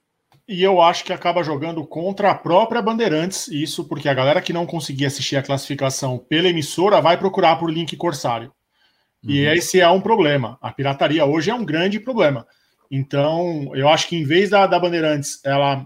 E eu acho que acaba jogando contra a própria Bandeirantes, isso porque a galera que não conseguia assistir a classificação pela emissora vai procurar por link corsário. Uhum. E esse é um problema. A pirataria hoje é um grande problema. Então, eu acho que em vez da, da Bandeirantes ela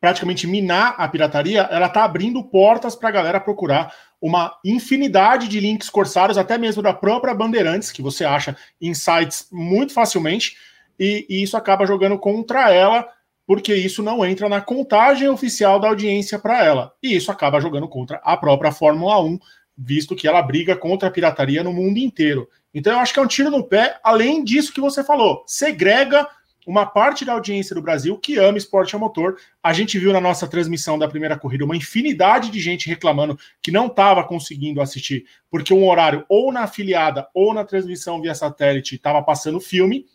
praticamente minar a pirataria, ela está abrindo portas para a galera procurar uma infinidade de links corsários, até mesmo da própria Bandeirantes, que você acha em sites muito facilmente, e, e isso acaba jogando contra ela, porque isso não entra na contagem oficial da audiência para ela. E isso acaba jogando contra a própria Fórmula 1, visto que ela briga contra a pirataria no mundo inteiro. Então eu acho que é um tiro no pé, além disso que você falou, segrega uma parte da audiência do Brasil que ama esporte a motor. A gente viu na nossa transmissão da primeira corrida uma infinidade de gente reclamando que não estava conseguindo assistir, porque um horário ou na afiliada ou na transmissão via satélite estava passando filme,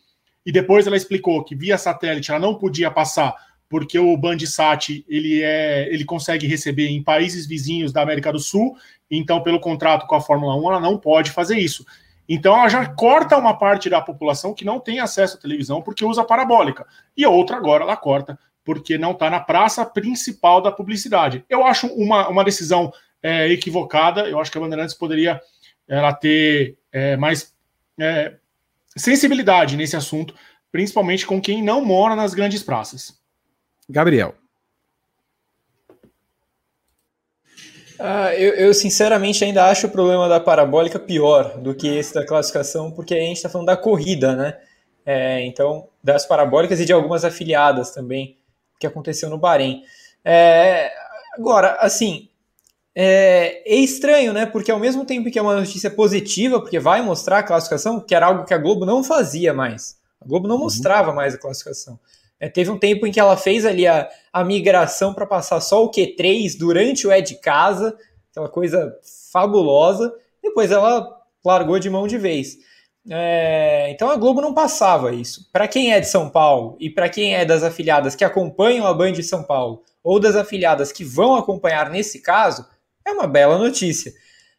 e depois ela explicou que via satélite ela não podia passar porque o Bandsat ele é ele consegue receber em países vizinhos da América do Sul, então pelo contrato com a Fórmula 1 ela não pode fazer isso. Então ela já corta uma parte da população que não tem acesso à televisão porque usa parabólica. E outra agora ela corta porque não está na praça principal da publicidade. Eu acho uma, uma decisão é, equivocada. Eu acho que a Bandeirantes poderia ela ter é, mais é, sensibilidade nesse assunto, principalmente com quem não mora nas grandes praças. Gabriel. Ah, eu, eu, sinceramente ainda acho o problema da parabólica pior do que esse da classificação, porque a gente está falando da corrida, né? É, então, das parabólicas e de algumas afiliadas também, que aconteceu no Bahrein. É, agora, assim, é, é, estranho, né? Porque ao mesmo tempo que é uma notícia positiva, porque vai mostrar a classificação, que era algo que a Globo não fazia mais. A Globo não uhum. mostrava mais a classificação. É, teve um tempo em que ela fez ali a, a migração para passar só o Q3 durante o É de Casa, aquela coisa fabulosa. Depois ela largou de mão de vez. É, então a Globo não passava isso. Para quem é de São Paulo e para quem é das afiliadas que acompanham a Band de São Paulo ou das afiliadas que vão acompanhar nesse caso, é uma bela notícia.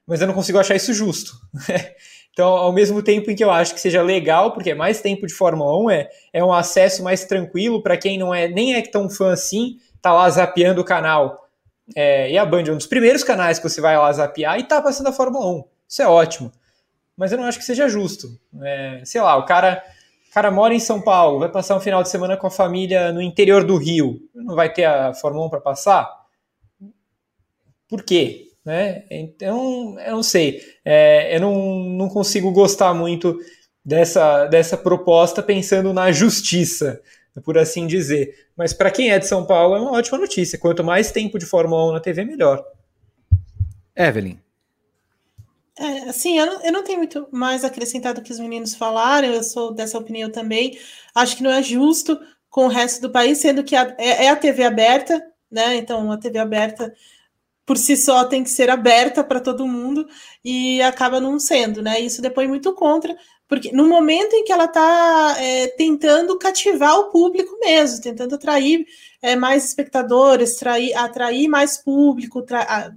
Mas eu não consigo achar isso justo. Então, ao mesmo tempo em que eu acho que seja legal, porque é mais tempo de Fórmula 1, é, é um acesso mais tranquilo para quem não é nem é tão fã assim, tá lá zapeando o canal. É, e a Band é um dos primeiros canais que você vai lá zapear e tá passando a Fórmula 1. Isso é ótimo. Mas eu não acho que seja justo. É, sei lá, o cara, cara mora em São Paulo, vai passar um final de semana com a família no interior do Rio. Não vai ter a Fórmula 1 para passar? Por quê? Né? Então, eu não sei, é, eu não, não consigo gostar muito dessa, dessa proposta pensando na justiça, por assim dizer. Mas para quem é de São Paulo é uma ótima notícia. Quanto mais tempo de Fórmula 1 na TV, melhor. Evelyn. É, assim, eu não, eu não tenho muito mais acrescentado que os meninos falaram, eu sou dessa opinião também. Acho que não é justo com o resto do país, sendo que a, é, é a TV aberta, né? Então, a TV aberta por si só tem que ser aberta para todo mundo e acaba não sendo, né? Isso depois muito contra, porque no momento em que ela está é, tentando cativar o público mesmo, tentando atrair é, mais espectadores, trair, atrair mais público, tra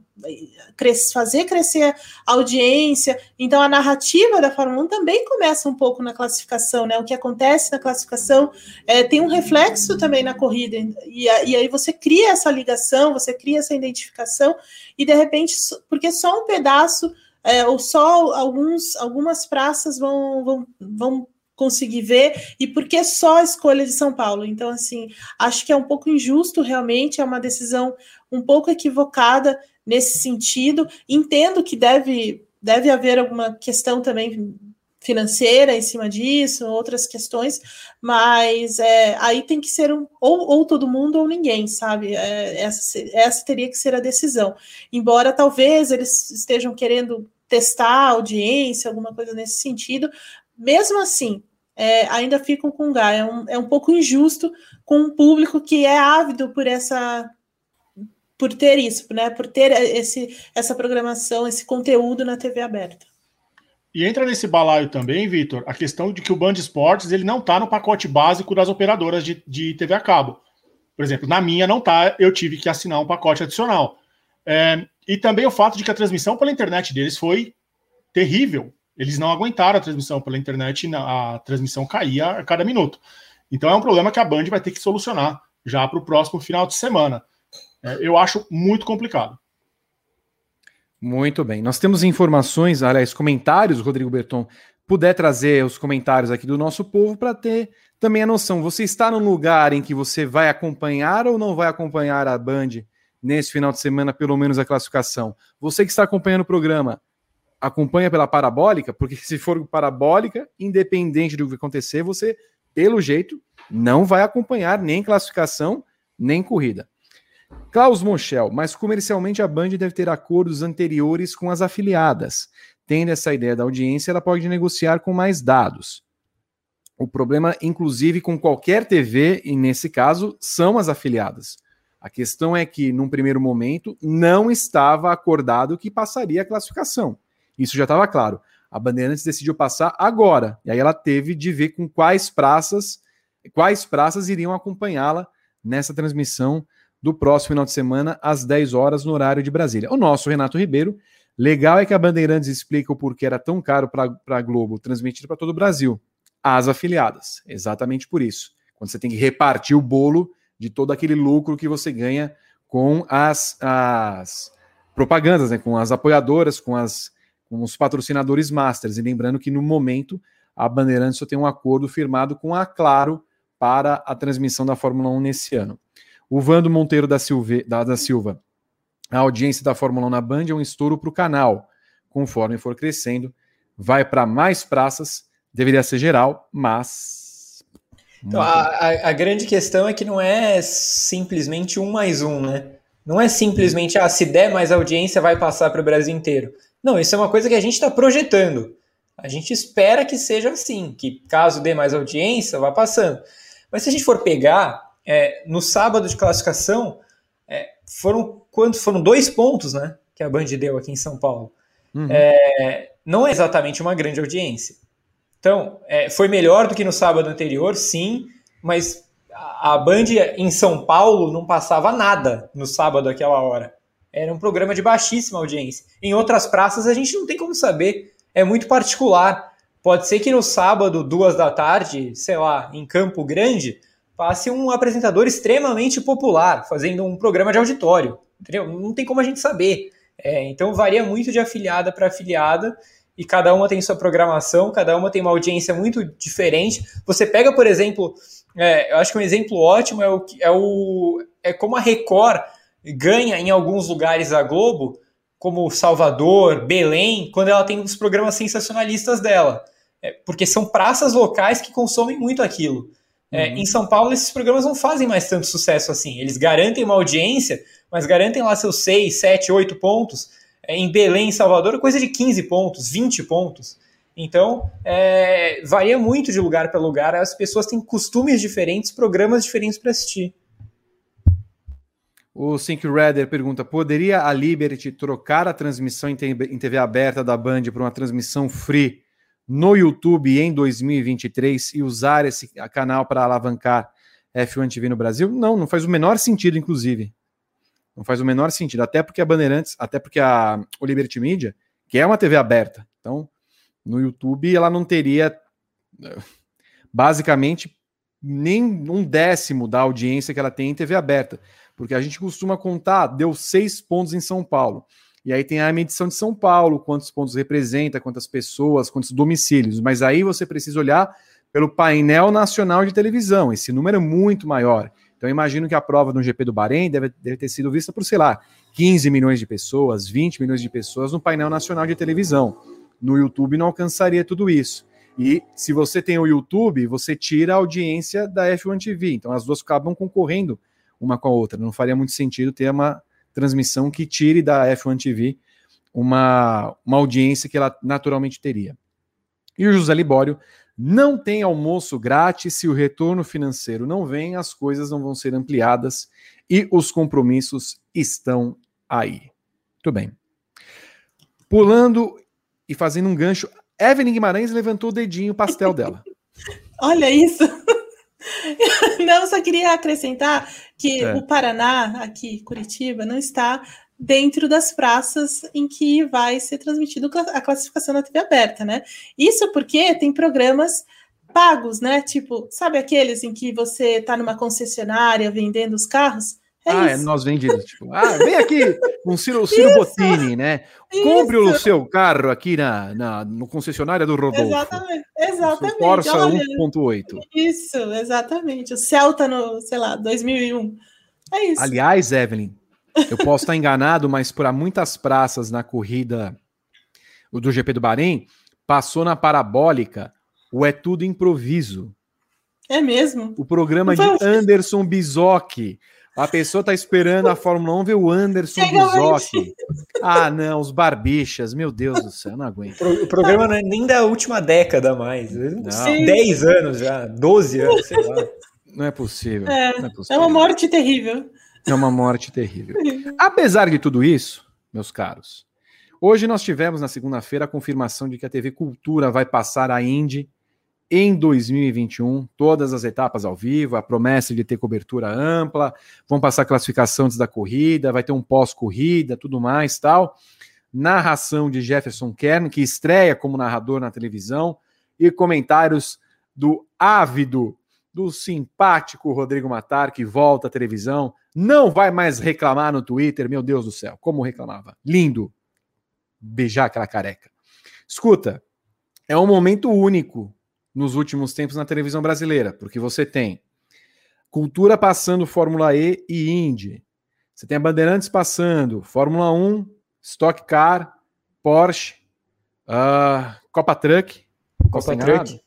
cres fazer crescer a audiência. Então, a narrativa da Fórmula 1 também começa um pouco na classificação, né? O que acontece na classificação é, tem um reflexo também na corrida, e, e aí você cria essa ligação, você cria essa identificação, e de repente, porque só um pedaço é, ou só alguns, algumas praças vão, vão, vão conseguir ver e por que só a escolha de São Paulo. Então, assim, acho que é um pouco injusto realmente, é uma decisão um pouco equivocada nesse sentido. Entendo que deve, deve haver alguma questão também financeira em cima disso, outras questões, mas é, aí tem que ser um, ou, ou todo mundo ou ninguém, sabe? É, essa, essa teria que ser a decisão. Embora talvez eles estejam querendo testar audiência, alguma coisa nesse sentido, mesmo assim, é, ainda ficam com gás. É um, é um pouco injusto com um público que é ávido por essa por ter isso, né? Por ter esse, essa programação, esse conteúdo na TV aberta. E entra nesse balaio também, Vitor, a questão de que o Band Esportes ele não está no pacote básico das operadoras de, de TV a cabo. Por exemplo, na minha não tá, eu tive que assinar um pacote adicional. É, e também o fato de que a transmissão pela internet deles foi terrível. Eles não aguentaram a transmissão pela internet, a transmissão caía a cada minuto. Então é um problema que a Band vai ter que solucionar já para o próximo final de semana. É, eu acho muito complicado. Muito bem. Nós temos informações, aliás, comentários, Rodrigo Berton, puder trazer os comentários aqui do nosso povo para ter também a noção. Você está num lugar em que você vai acompanhar ou não vai acompanhar a Band nesse final de semana, pelo menos a classificação? Você que está acompanhando o programa, acompanha pela parabólica, porque se for parabólica, independente do que acontecer, você, pelo jeito, não vai acompanhar nem classificação, nem corrida. Klaus Monchel, mas comercialmente a Band deve ter acordos anteriores com as afiliadas. Tendo essa ideia da audiência, ela pode negociar com mais dados. O problema, inclusive, com qualquer TV, e nesse caso, são as afiliadas. A questão é que, num primeiro momento, não estava acordado que passaria a classificação. Isso já estava claro. A Bandeirantes decidiu passar agora. E aí ela teve de ver com quais praças, quais praças iriam acompanhá-la nessa transmissão do próximo final de semana, às 10 horas, no horário de Brasília. O nosso Renato Ribeiro, legal é que a Bandeirantes explica o porquê era tão caro para a Globo transmitir para todo o Brasil. As afiliadas. Exatamente por isso. Quando você tem que repartir o bolo de todo aquele lucro que você ganha com as, as propagandas, né? com as apoiadoras, com, as, com os patrocinadores masters. E lembrando que no momento a Bandeirantes só tem um acordo firmado com a Claro para a transmissão da Fórmula 1 nesse ano. O Vando Monteiro da, Silve, da, da Silva. A audiência da Fórmula 1 na Band é um estouro para o canal. Conforme for crescendo, vai para mais praças, deveria ser geral, mas. Então, a, a, grande questão é que não é simplesmente um mais um, né? Não é simplesmente, ah, se der mais audiência, vai passar para o Brasil inteiro. Não, isso é uma coisa que a gente está projetando. A gente espera que seja assim, que caso dê mais audiência, vá passando. Mas se a gente for pegar é, no sábado de classificação, é, foram quanto? Foram dois pontos, né? Que a Band deu aqui em São Paulo. Uhum. É, não é exatamente uma grande audiência. Então, é, foi melhor do que no sábado anterior, sim, mas a, Band em São Paulo não passava nada no sábado àquela hora. Era um programa de baixíssima audiência. Em outras praças a gente não tem como saber. É muito particular. Pode ser que no sábado, duas da tarde, sei lá, em Campo Grande, passe um apresentador extremamente popular, fazendo um programa de auditório. Entendeu? Não tem como a gente saber. É, então varia muito de afiliada para afiliada e cada uma tem sua programação, cada uma tem uma audiência muito diferente. Você pega, por exemplo, é, eu acho que um exemplo ótimo é, o, é, o, é como a Record ganha em alguns lugares a Globo, como Salvador, Belém, quando ela tem os programas sensacionalistas dela. É, porque são praças locais que consomem muito aquilo. É, uhum. Em São Paulo, esses programas não fazem mais tanto sucesso assim. Eles garantem uma audiência, mas garantem lá seus 6, 7, 8 pontos. É, em Belém, em Salvador, coisa de 15 pontos, 20 pontos. Então, é, varia muito de lugar para lugar. As pessoas têm costumes diferentes, programas diferentes para assistir. O Sync Redder pergunta: poderia a Liberty trocar a transmissão em TV aberta da Band para uma transmissão free no YouTube em 2023 e usar esse canal para alavancar F1 TV no Brasil? Não, não faz o menor sentido, inclusive. Não faz o menor sentido. Até porque a Bandeirantes, até porque a o Liberty Media, que é uma TV aberta. Então, no YouTube ela não teria basicamente nem um décimo da audiência que ela tem em TV aberta. Porque a gente costuma contar, deu seis pontos em São Paulo. E aí tem a medição de São Paulo, quantos pontos representa, quantas pessoas, quantos domicílios. Mas aí você precisa olhar pelo painel nacional de televisão. Esse número é muito maior. Então imagino que a prova do GP do Bahrein deve, deve ter sido vista por, sei lá, 15 milhões de pessoas, 20 milhões de pessoas no painel nacional de televisão. No YouTube não alcançaria tudo isso. E se você tem o YouTube, você tira a audiência da F1 TV. Então as duas acabam concorrendo uma com a outra. Não faria muito sentido ter uma transmissão que tire da F1 TV uma, uma audiência que ela naturalmente teria. E o José Libório não tem almoço grátis se o retorno financeiro não vem, as coisas não vão ser ampliadas e os compromissos estão aí. Muito bem. Pulando e fazendo um gancho, Evelyn Guimarães levantou o dedinho pastel dela. Olha isso. Não, só queria acrescentar que é. o Paraná, aqui, Curitiba, não está dentro das praças em que vai ser transmitido a classificação na TV aberta, né? Isso porque tem programas pagos, né? Tipo, sabe aqueles em que você está numa concessionária vendendo os carros? É ah, é, nós vendemos, tipo, ah, vem aqui com um Ciro, Ciro Bottini, né? Isso. Compre o seu carro aqui na, na no concessionária do Rodolfo. Exatamente, exatamente. Corsa 1.8. Isso, exatamente. O Celta no, sei lá, 2001. É isso. Aliás, Evelyn, eu posso estar enganado, mas para muitas praças na corrida do GP do Bahrein, passou na parabólica o É Tudo Improviso. É mesmo? O programa de Anderson Bizocchi a pessoa tá esperando a Fórmula 1 ver o Anderson Buzoc. Ah, não, os barbichas, meu Deus do céu, não aguento. O programa não é nem da última década mais. Não. 10 anos já, 12 anos, sei lá. Não é possível. É, não é, possível. é uma morte terrível. É uma morte terrível. Apesar de tudo isso, meus caros, hoje nós tivemos na segunda-feira a confirmação de que a TV Cultura vai passar a Indy em 2021, todas as etapas ao vivo, a promessa de ter cobertura ampla, vão passar classificação antes da corrida, vai ter um pós-corrida, tudo mais, tal. Narração de Jefferson Kern, que estreia como narrador na televisão, e comentários do ávido, do simpático Rodrigo Matar, que volta à televisão, não vai mais reclamar no Twitter, meu Deus do céu, como reclamava. Lindo. Beijar aquela careca. Escuta, é um momento único nos últimos tempos na televisão brasileira, porque você tem Cultura passando Fórmula E e Indy. Você tem a Bandeirantes passando Fórmula 1, Stock Car, Porsche, uh, Copa Truck. Copa Truck.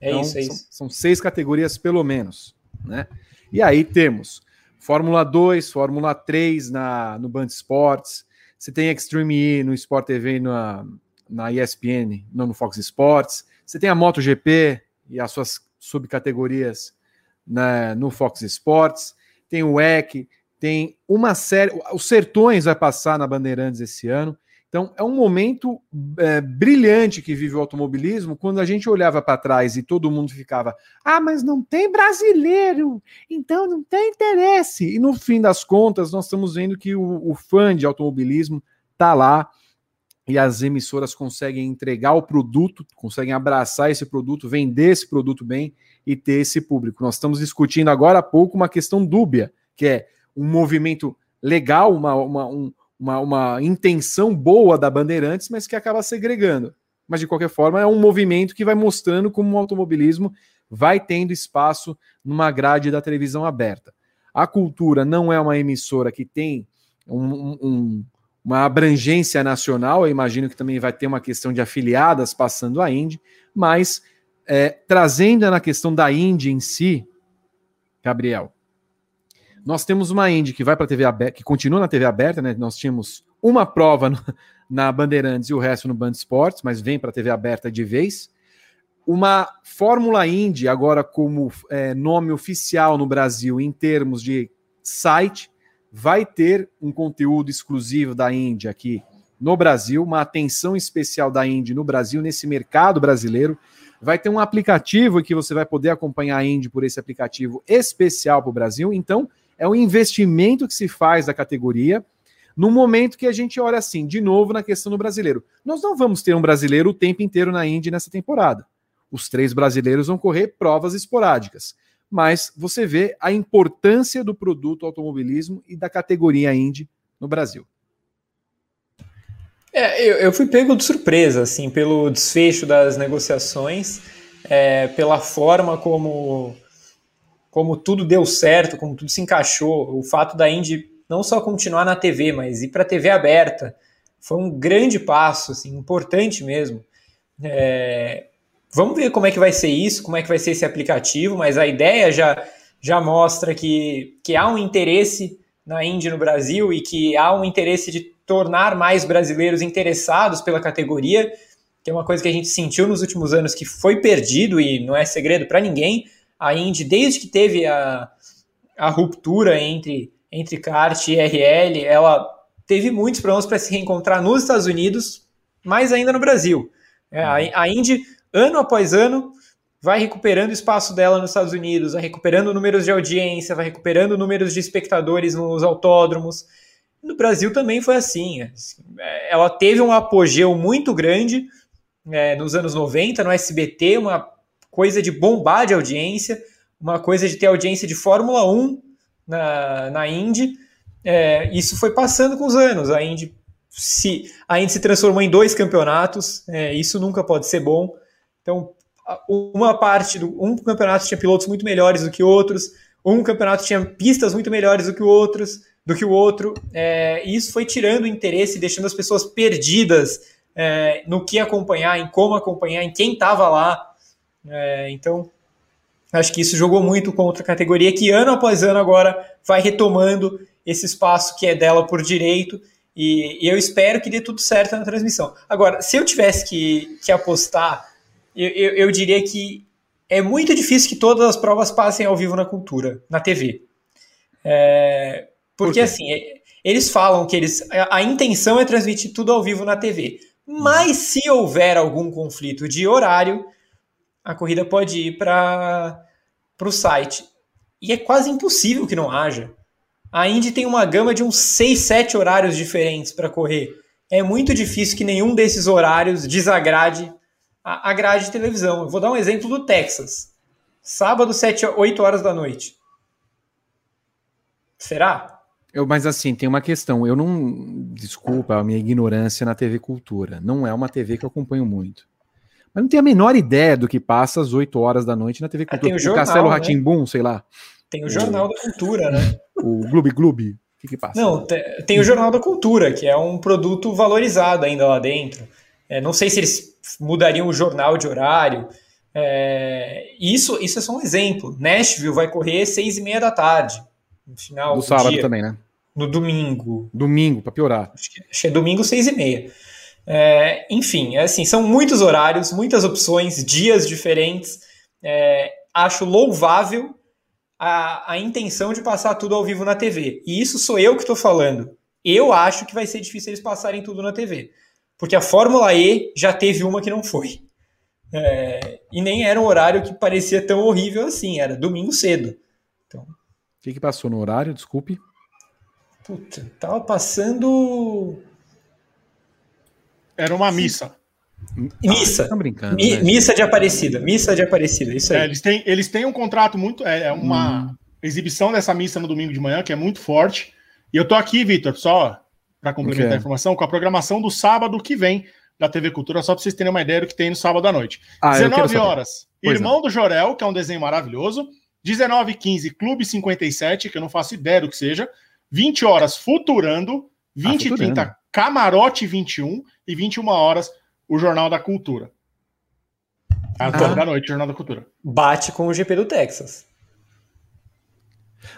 É então, isso, é isso. São, são, seis categorias pelo menos, né? E aí temos Fórmula 2, Fórmula 3 na, no Band Sports, você tem Extreme E no Sport TV na, na ESPN, não no Fox Sports, você tem a MotoGP e as suas subcategorias né, no Fox Sports, tem o EC, tem uma série. O Sertões vai passar na Bandeirantes esse ano. Então, é um momento é, brilhante que vive o automobilismo quando a gente olhava para trás e todo mundo ficava: ah, mas não tem brasileiro, então não tem interesse. E no fim das contas, nós estamos vendo que o, o fã de automobilismo está lá e as emissoras conseguem entregar o produto, conseguem abraçar esse produto, vender esse produto bem e ter esse público. Nós estamos discutindo agora há pouco uma questão dúbia, que é um movimento legal, uma, uma, um, uma, uma intenção boa da Bandeirantes, mas que acaba segregando. Mas, de qualquer forma, é um movimento que vai mostrando como o automobilismo vai tendo espaço numa grade da televisão aberta. A cultura não é uma emissora que tem um, um, uma abrangência nacional, eu imagino que também vai ter uma questão de afiliadas passando a Indy, mas é, trazendo na questão da Indy em si, Gabriel, nós temos uma Indy que vai para a TV aberta, que continua na TV aberta, né? Nós tínhamos uma prova no, na Bandeirantes e o resto no Band Esportes, mas vem para a TV aberta de vez. Uma Fórmula Indy, agora como é, nome oficial no Brasil em termos de site, vai ter um conteúdo exclusivo da Indy aqui no Brasil, uma atenção especial da Indy no Brasil, nesse mercado brasileiro. Vai ter um aplicativo que você vai poder acompanhar a Indy por esse aplicativo especial para o Brasil. Então, é um investimento que se faz da categoria no momento que a gente olha assim, de novo na questão do brasileiro. Nós não vamos ter um brasileiro o tempo inteiro na Indy nessa temporada. Os três brasileiros vão correr provas esporádicas mas você vê a importância do produto automobilismo e da categoria Indy no Brasil. É, eu, eu fui pego de surpresa, assim, pelo desfecho das negociações, é, pela forma como, como tudo deu certo, como tudo se encaixou, o fato da Indy não só continuar na TV, mas ir para a TV aberta, foi um grande passo, assim, importante mesmo. É, Vamos ver como é que vai ser isso, como é que vai ser esse aplicativo, mas a ideia já, já mostra que, que há um interesse na Indy no Brasil e que há um interesse de tornar mais brasileiros interessados pela categoria, que é uma coisa que a gente sentiu nos últimos anos que foi perdido e não é segredo para ninguém. A Indy, desde que teve a, a ruptura entre, entre kart e RL, ela teve muitos problemas para se reencontrar nos Estados Unidos, mais ainda no Brasil. É, a, a Indy ano após ano, vai recuperando espaço dela nos Estados Unidos, vai recuperando números de audiência, vai recuperando números de espectadores nos autódromos. No Brasil também foi assim. Ela teve um apogeu muito grande é, nos anos 90 no SBT, uma coisa de bombar de audiência, uma coisa de ter audiência de Fórmula 1 na, na Indy. É, isso foi passando com os anos. A Indy se, a Indy se transformou em dois campeonatos, é, isso nunca pode ser bom. Então, uma parte do um campeonato tinha pilotos muito melhores do que outros, um campeonato tinha pistas muito melhores do que outros, do que o outro. É, e isso foi tirando o interesse, deixando as pessoas perdidas é, no que acompanhar, em como acompanhar, em quem estava lá. É, então, acho que isso jogou muito contra a categoria que ano após ano agora vai retomando esse espaço que é dela por direito. E, e eu espero que dê tudo certo na transmissão. Agora, se eu tivesse que, que apostar eu, eu, eu diria que é muito difícil que todas as provas passem ao vivo na cultura, na TV. É, porque Por assim, eles falam que eles a, a, intenção é transmitir tudo ao vivo na TV. Mas se houver algum conflito de horário, a corrida pode ir para o site. E é quase impossível que não haja. A Indy tem uma gama de uns 6, 7 horários diferentes para correr. É muito difícil que nenhum desses horários desagrade a, grade de televisão. Eu vou dar um exemplo do Texas. Sábado, 7, 8 horas da noite. Será? Eu, mas assim, tem uma questão. Eu não. Desculpa a minha ignorância na TV Cultura. Não é uma TV que eu acompanho muito. Mas não tenho a menor ideia do que passa às 8 horas da noite na TV Cultura. tem o, jornal, Castelo né? Ratimbum, sei lá. Tem o Jornal da Cultura, né? O Gloob Gloob. O que, que passa? Não, tem o Jornal da Cultura, que é um produto valorizado ainda lá dentro. É, não sei se eles mudariam o jornal de horário. É, isso, isso é só um exemplo. Nashville vai correr seis e meia da tarde. No final do sábado dia, também, né? No domingo. Domingo, para piorar. Acho que, acho que, é domingo seis e meia. É, enfim, é assim, são muitos horários, muitas opções, dias diferentes. É, acho louvável a, a intenção de passar tudo ao vivo na TV. E isso sou eu que estou falando. Eu acho que vai ser difícil eles passarem tudo na TV porque a Fórmula E já teve uma que não foi. É, e nem era um horário que parecia tão horrível assim, era domingo cedo. Então, o que, que passou no horário? Desculpe. Puta, tava passando. Era uma missa. Missa. Ah, brincando, Mi, né? Missa de Aparecida. Missa de Aparecida, isso aí. É, eles, têm, eles têm um contrato muito. É, é uma hum. exibição dessa missa no domingo de manhã que é muito forte. E eu tô aqui, Vitor, só para complementar okay. a informação, com a programação do sábado que vem da TV Cultura, só para vocês terem uma ideia do que tem no sábado à noite. Ah, 19 horas, pois Irmão é. do Jorel, que é um desenho maravilhoso. 19 15 Clube 57, que eu não faço ideia do que seja. 20 horas, Futurando. 20 ah, e 30, Camarote 21. E 21 horas, o Jornal da Cultura. Ah, da noite, Jornal da Cultura. Bate com o GP do Texas.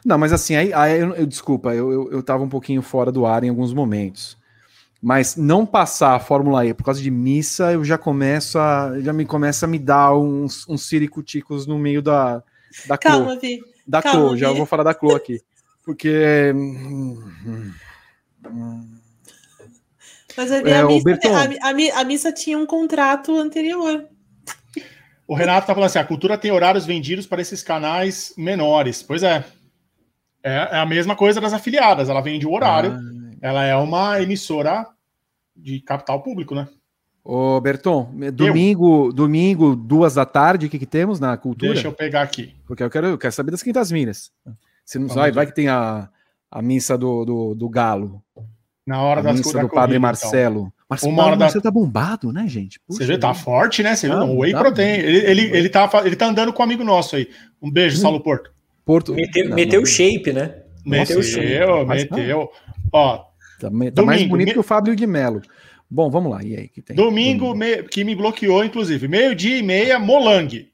Não, mas assim, aí, aí eu, eu, desculpa, eu, eu, eu tava um pouquinho fora do ar em alguns momentos. Mas não passar a Fórmula E por causa de missa, eu já começo a. Já me começa a me dar uns, uns ciricuticos no meio da, da Calma, Vi. Da Calma, Clo, já vou falar da Clo aqui. Porque. Mas a, é, a, missa, a, a, a, missa tinha um contrato anterior. O Renato tá falando assim: a cultura tem horários vendidos para esses canais menores. Pois é. É, é a mesma coisa das afiliadas, ela vende o horário, ah. ela é uma emissora de capital público, né? Ô, Berton, domingo, eu. domingo, duas da tarde, o que, que temos na cultura? Deixa eu pegar aqui. Porque eu quero, eu quero saber das Quintas Minas. Se não vai, vai que tem a, a missa do, do, do Galo. Na hora a das missa do Padre então. Marcelo. Então. Marcelo, Uma hora da... Marcelo tá bombado, né, gente? Puxa, Você vê, tá forte, né? Você viu? O Whey tá Protein. Ele, ele, ele, tá, ele tá andando com um amigo nosso aí. Um beijo, hum. Saulo Porto. Porto. Meteu, não, meteu o shape, né? Meteu, o shape. Meteu. Ó, tá, tá domingo, mais bonito me... que o Fábio de Melo. Bom, vamos lá. E aí, que tem? Domingo, me... que me bloqueou, inclusive. Meio-dia e meia, Molang.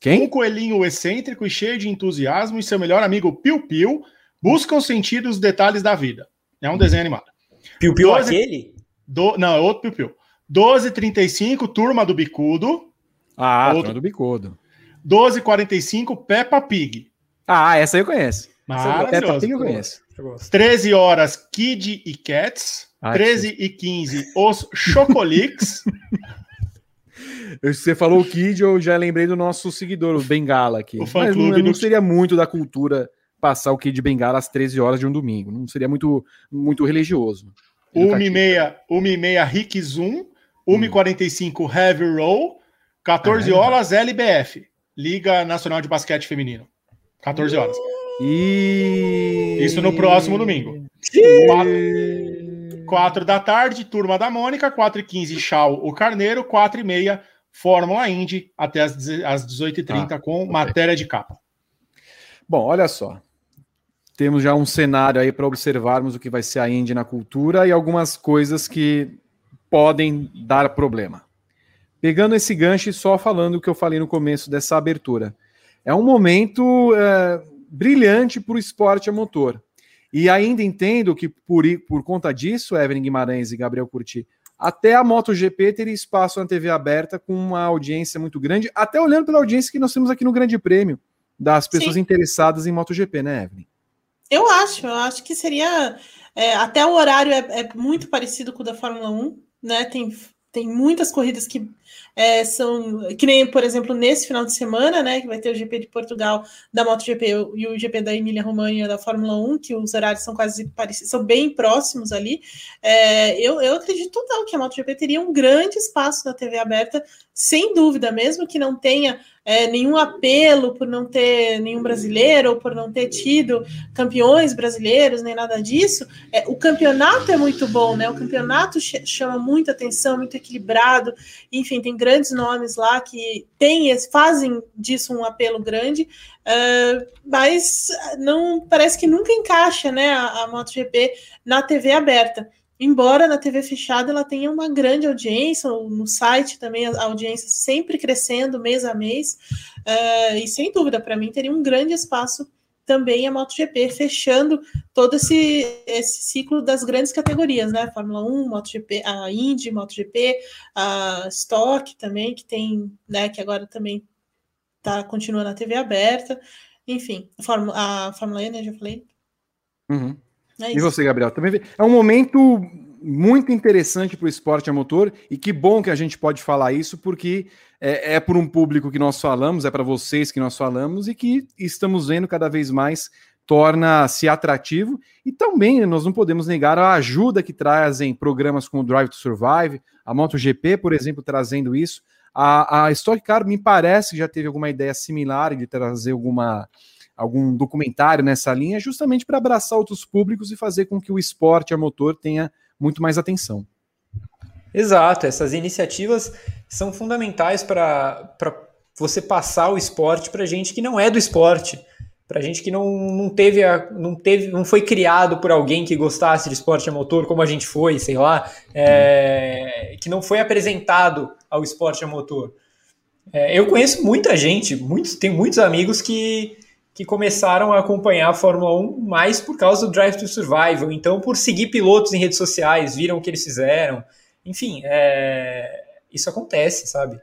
Quem? Um coelhinho excêntrico e cheio de entusiasmo e seu melhor amigo Piu Piu buscam sentir os detalhes da vida. É um desenho animado. Piu Piu 12... aquele? Do... Não, é outro Piu Piu. 12h35, Turma do Bicudo. Ah, outro... Turma do Bicudo. 12h45, Peppa Pig. Ah, essa eu conheço. Maravilhoso. eu conheço. 13 horas, Kid e Cats. Ai, 13 e 15, os Chocolix. Você falou o Kid, eu já lembrei do nosso seguidor, o Bengala aqui. O Mas não, não seria muito da cultura passar o Kid Bengala às 13 horas de um domingo. Não seria muito, muito religioso. 1h30 Rick Zoom, 1h45 Heavy Roll, 14 ah, é. horas LBF, Liga Nacional de Basquete Feminino. 14 horas. E... Isso no próximo domingo. 4, da tarde, Turma da Mônica, 4 e 15 Chau o Carneiro, 4 e meia Fórmula Indy, até as, as 18h30 ah, com okay. matéria de capa. Bom, olha só. Temos já um cenário aí para observarmos o que vai ser a Indy na cultura e algumas coisas que podem dar problema. Pegando esse gancho e só falando o que eu falei no começo dessa abertura. É um momento é, brilhante para o esporte a motor. E ainda entendo que por, por conta disso, Evelyn Guimarães e Gabriel Curti, até a MotoGP teria espaço na TV aberta com uma audiência muito grande, até olhando pela audiência que nós temos aqui no Grande Prêmio, das pessoas Sim. interessadas em MotoGP, né, Evelyn? Eu acho, eu acho que seria. É, até o horário é, é, muito parecido com o da Fórmula 1, né? Tem, tem muitas corridas que é, são que nem, por exemplo, nesse final de semana, né, que vai ter o GP de Portugal da MotoGP e o GP da Emília Romagna da Fórmula 1, que os horários são quase parecidos, são bem próximos ali. É, eu, eu acredito total que a MotoGP teria um grande espaço na TV aberta, sem dúvida, mesmo que não tenha é, nenhum apelo por não ter nenhum brasileiro ou por não ter tido campeões brasileiros, nem nada disso. É, o campeonato é muito bom, né? O campeonato ch chama muita atenção, muito equilibrado. Enfim, tem grandes nomes lá que tem, fazem disso um apelo grande, uh, mas não parece que nunca encaixa, né? A, a MotoGP na TV aberta embora na TV fechada ela tenha uma grande audiência, no site também a audiência sempre crescendo mês a mês, uh, e sem dúvida, para mim, teria um grande espaço também a MotoGP, fechando todo esse, esse ciclo das grandes categorias, né? Fórmula 1, MotoGP, a Indy, MotoGP, a Stock também, que tem, né, que agora também tá, continua na TV aberta, enfim, a Fórmula, a Fórmula E, né, já falei. Uhum. É e você, Gabriel? Também é um momento muito interessante para o esporte a motor e que bom que a gente pode falar isso porque é, é por um público que nós falamos, é para vocês que nós falamos e que estamos vendo cada vez mais torna-se atrativo e também nós não podemos negar a ajuda que trazem programas como Drive to Survive, a MotoGP, por exemplo, trazendo isso. A, a Stock Car me parece que já teve alguma ideia similar de trazer alguma algum documentário nessa linha, justamente para abraçar outros públicos e fazer com que o esporte a motor tenha muito mais atenção. Exato, essas iniciativas são fundamentais para você passar o esporte para gente que não é do esporte, para gente que não, não teve a, não teve não foi criado por alguém que gostasse de esporte a motor como a gente foi, sei lá, é, que não foi apresentado ao esporte a motor. É, eu conheço muita gente, muitos, tenho muitos amigos que que começaram a acompanhar a Fórmula 1 mais por causa do Drive to Survival, então por seguir pilotos em redes sociais, viram o que eles fizeram, enfim, é... isso acontece, sabe?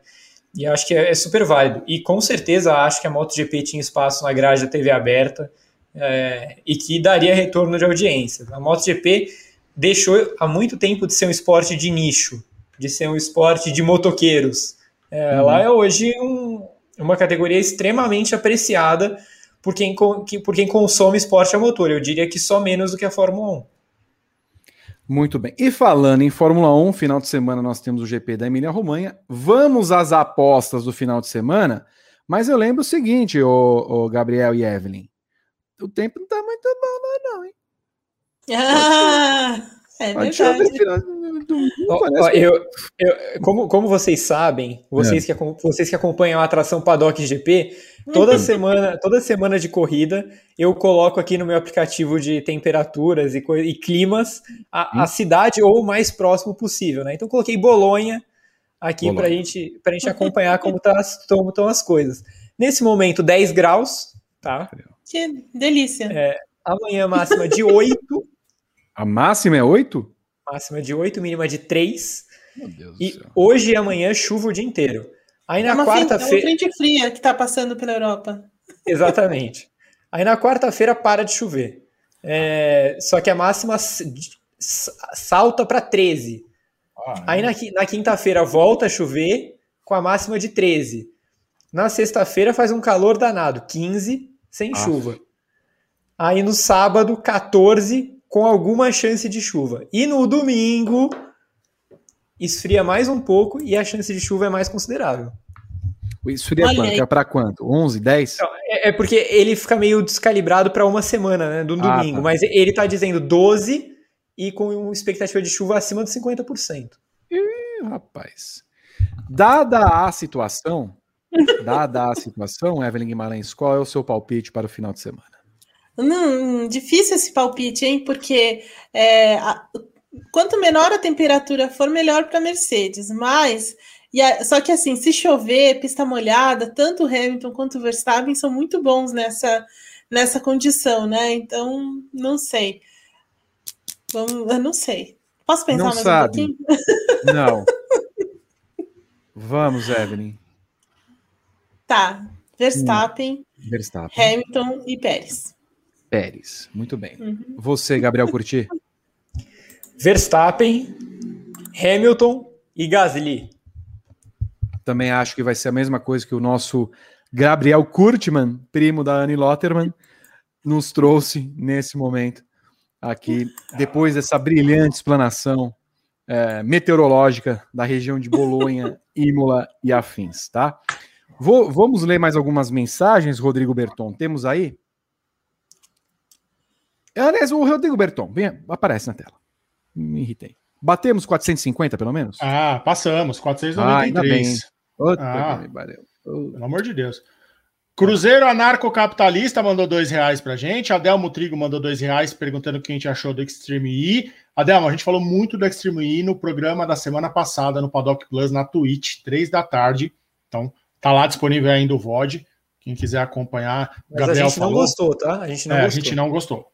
E acho que é, é, super válido. E com certeza acho que a MotoGP tinha espaço na grade da TV aberta é... e que daria retorno de audiência. A MotoGP deixou há muito tempo de ser um esporte de nicho, de ser um esporte de motoqueiros. É, uhum. Ela é hoje um, uma categoria extremamente apreciada por quem, por quem consome esporte a motor. Eu diria que só menos do que a Fórmula 1. Muito bem. E falando em Fórmula 1, final de semana nós temos o GP da Emília Romanha. Vamos às apostas do final de semana. Mas eu lembro o seguinte, o, o Gabriel e Evelyn. O tempo não tá muito bom, não, hein? Ah, é verdade. Ó, eu, eu, como, como vocês sabem, vocês, é. que, vocês que acompanham a atração Paddock GP, toda uhum. semana, toda semana de corrida, eu coloco aqui no meu aplicativo de temperaturas e, e climas a, a, uhum. cidade ou o mais próximo possível. Né? Então coloquei Bolonha aqui para gente, a gente acompanhar como tá, estão as coisas. Nesse momento, 10 graus, tá? Que delícia. É, amanhã máxima de 8. A máxima é 8? máxima de 8, mínima de 3. e hoje e amanhã chuva o dia inteiro. Aí na é quarta-feira. É uma frente fria que está passando pela Europa. Exatamente. Aí na quarta-feira para de chover. É, só que a máxima salta para 13. Ah, Aí na, na quinta-feira volta a chover com a máxima de 13. Na sexta-feira faz um calor danado, 15 sem ah. chuva. Aí no sábado, 14 com alguma chance de chuva. E no domingo esfria mais um pouco e a chance de chuva é mais considerável. Esfria quanto? É para quanto? 11, 10? Não, é, é, porque ele fica meio descalibrado para uma semana, né? Do ah, domingo. Tá. Mas ele está dizendo 12 e com uma expectativa de chuva acima de 50%. Ih, rapaz. Dada a situação, dada a situação, Evelyn Guimarães, qual é o seu palpite para o final de semana? Não, difícil esse palpite, hein? Porque é, a, quanto menor a temperatura for, melhor para Mercedes. Mas, a, só que assim, se chover, pista molhada, tanto o Hamilton quanto o Verstappen são muito bons nessa, nessa condição, né? Então, não sei. Vamos, eu não sei. Posso pensar não mais sabe. um pouquinho? Não. Vamos, Evelyn. Tá. Verstappen, hum. Verstappen, Hamilton e Pérez. Pérez. Muito bem. Uhum. Você, Gabriel Curti? Verstappen, Hamilton e Gasly. Também acho que vai ser a mesma coisa que o nosso Gabriel Kurtman, primo da Anne Lotterman, nos trouxe nesse momento aqui, depois dessa brilhante explanação é, meteorológica da região de Bolonha, Imola e afins, tá? Vou, vamos ler mais algumas mensagens, Rodrigo Berton. Temos aí? Aliás, o Rodrigo Berton, vem, aparece na tela. Me irritei. Batemos 450, pelo menos? Ah, passamos, 493. Ah, ah, pelo amor de Deus. Cruzeiro Anarcocapitalista mandou dois reais pra gente. Adelmo Trigo mandou dois reais perguntando o que a gente achou do Extreme E. Adelmo, a gente falou muito do Extreme E no programa da semana passada no Paddock Plus na Twitch, três da tarde. Então, tá lá disponível ainda o VOD. Quem quiser acompanhar. Mas Gabriel a gente falou. não gostou, tá? A gente não, é, gostou. A gente não gostou.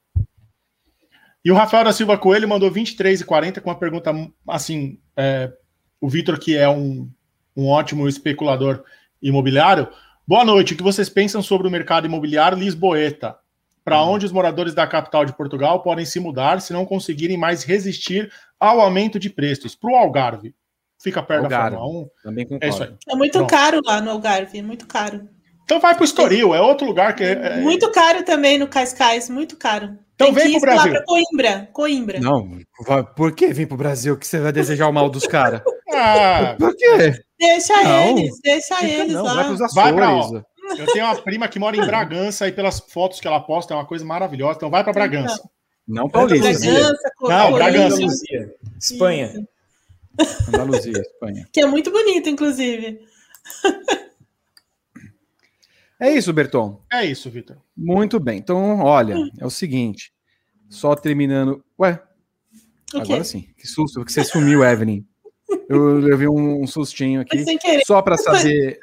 E o Rafael da Silva Coelho mandou 23,40 com uma pergunta assim: é, o Vitor, que é um, um ótimo especulador imobiliário. Boa noite. O que vocês pensam sobre o mercado imobiliário lisboeta? Para uhum. onde os moradores da capital de Portugal podem se mudar se não conseguirem mais resistir ao aumento de preços? Para o Algarve. Fica perto Algarve. da Fórmula 1. Também concordo. É, isso aí. é muito Pronto. caro lá no Algarve, é muito caro. Então vai para o Estoril, é outro lugar que é, é... Muito caro também no Cascais, muito caro. Então Tem vem pro Brasil. Lá Coimbra, Coimbra. Não, por que vir pro Brasil que você vai desejar o mal dos caras? ah, por quê? Deixa não. eles, deixa eles não, lá. Vai, Açores, vai pra, Eu tenho uma prima que mora em Bragança e pelas fotos que ela posta é uma coisa maravilhosa. Então vai para Bragança. Não, Paulista. Bragança, não, Bragança. Andaluzia, Espanha. Andaluzia, Espanha. Que é muito bonito, inclusive. É isso, Berton? É isso, Vitor. Muito bem. Então, olha, é o seguinte. Só terminando. Ué, agora sim. Que susto, porque você sumiu, Evelyn. Eu levei um, sustinho aqui. Só para saber.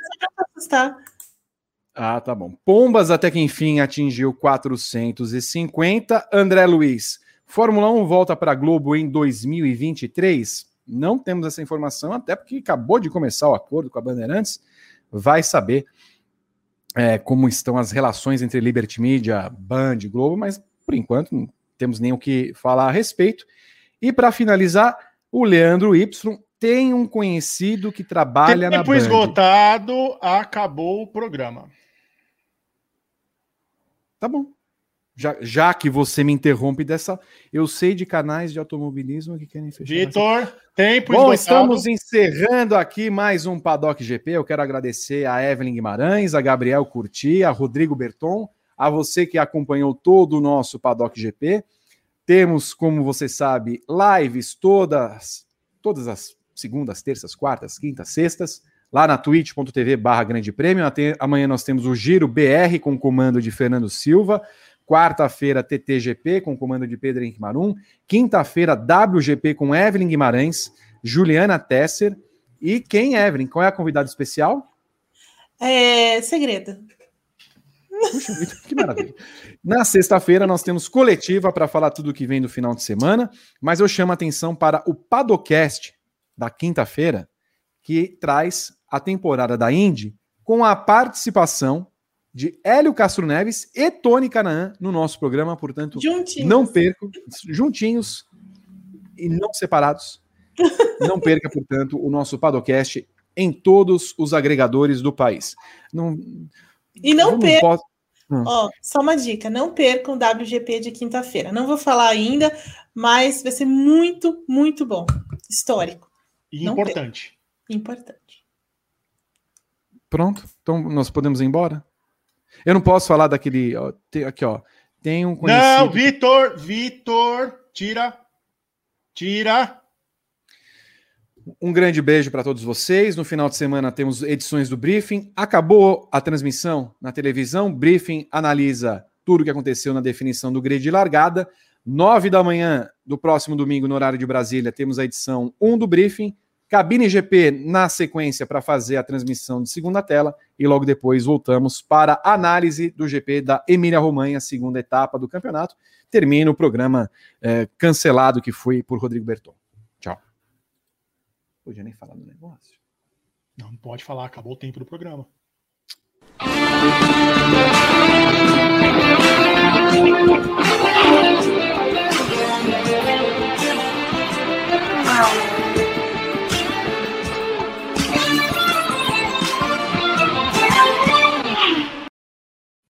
Ah, tá bom. Pombas até que enfim atingiu 450. André Luiz, Fórmula 1 volta para Globo em 2023? Não temos essa informação, até porque acabou de começar o acordo com a Bandeirantes. Vai saber é, como estão as relações entre Liberty Media, Band, Globo, mas por enquanto não temos nem o que falar a respeito. E para finalizar, o Leandro Y tem um conhecido que trabalha Tempo na Band. esgotado, acabou o programa. Tá bom. Já, já que você me interrompe dessa. Eu sei de canais de automobilismo que querem fechar. Vitor, tempo Bom, estamos encerrando aqui mais um Paddock GP. Eu quero agradecer a Evelyn Guimarães, a Gabriel Curti, a Rodrigo Berton, a você que acompanhou todo o nosso Paddock GP. Temos, como você sabe, lives todas, todas as segundas, terças, quartas, quintas, sextas, lá na twitch.tv barra grande prêmio. Amanhã nós temos o Giro BR com o comando de Fernando Silva. Quarta-feira, TTGP com o comando de Pedro Henrique Marum. Quinta-feira, WGP com Evelyn Guimarães, Juliana Tesser. E quem, Evelyn? Qual é a convidada especial? É segredo. Puxa, que maravilha. Na sexta-feira, nós temos coletiva para falar tudo que vem do final de semana, mas eu chamo a atenção para o Padocast da quinta-feira, que traz a temporada da Indy com a participação de Hélio Castro Neves e Tony Canaã no nosso programa, portanto, juntinhos. não percam, juntinhos e não separados. não perca, portanto, o nosso Padocast em todos os agregadores do país. Não, e não percam. Hum. Ó, só uma dica: não percam o WGP de quinta-feira. Não vou falar ainda, mas vai ser muito, muito bom. Histórico. E importante. Importante. Pronto. Então nós podemos ir embora? Eu não posso falar daquele. Ó, tem, aqui, ó. Tem um conhecido... Não, Vitor, Vitor, tira. Tira. Um grande beijo para todos vocês. No final de semana temos edições do Briefing. Acabou a transmissão na televisão. Briefing analisa tudo o que aconteceu na definição do grid de largada. Nove da manhã do próximo domingo, no horário de Brasília, temos a edição 1 do Briefing. Cabine GP na sequência para fazer a transmissão de segunda tela e logo depois voltamos para a análise do GP da Emília-Romanha, segunda etapa do campeonato. Termina o programa é, cancelado que foi por Rodrigo Berton. Tchau. Podia nem falar do negócio. Não pode falar, acabou o tempo do programa.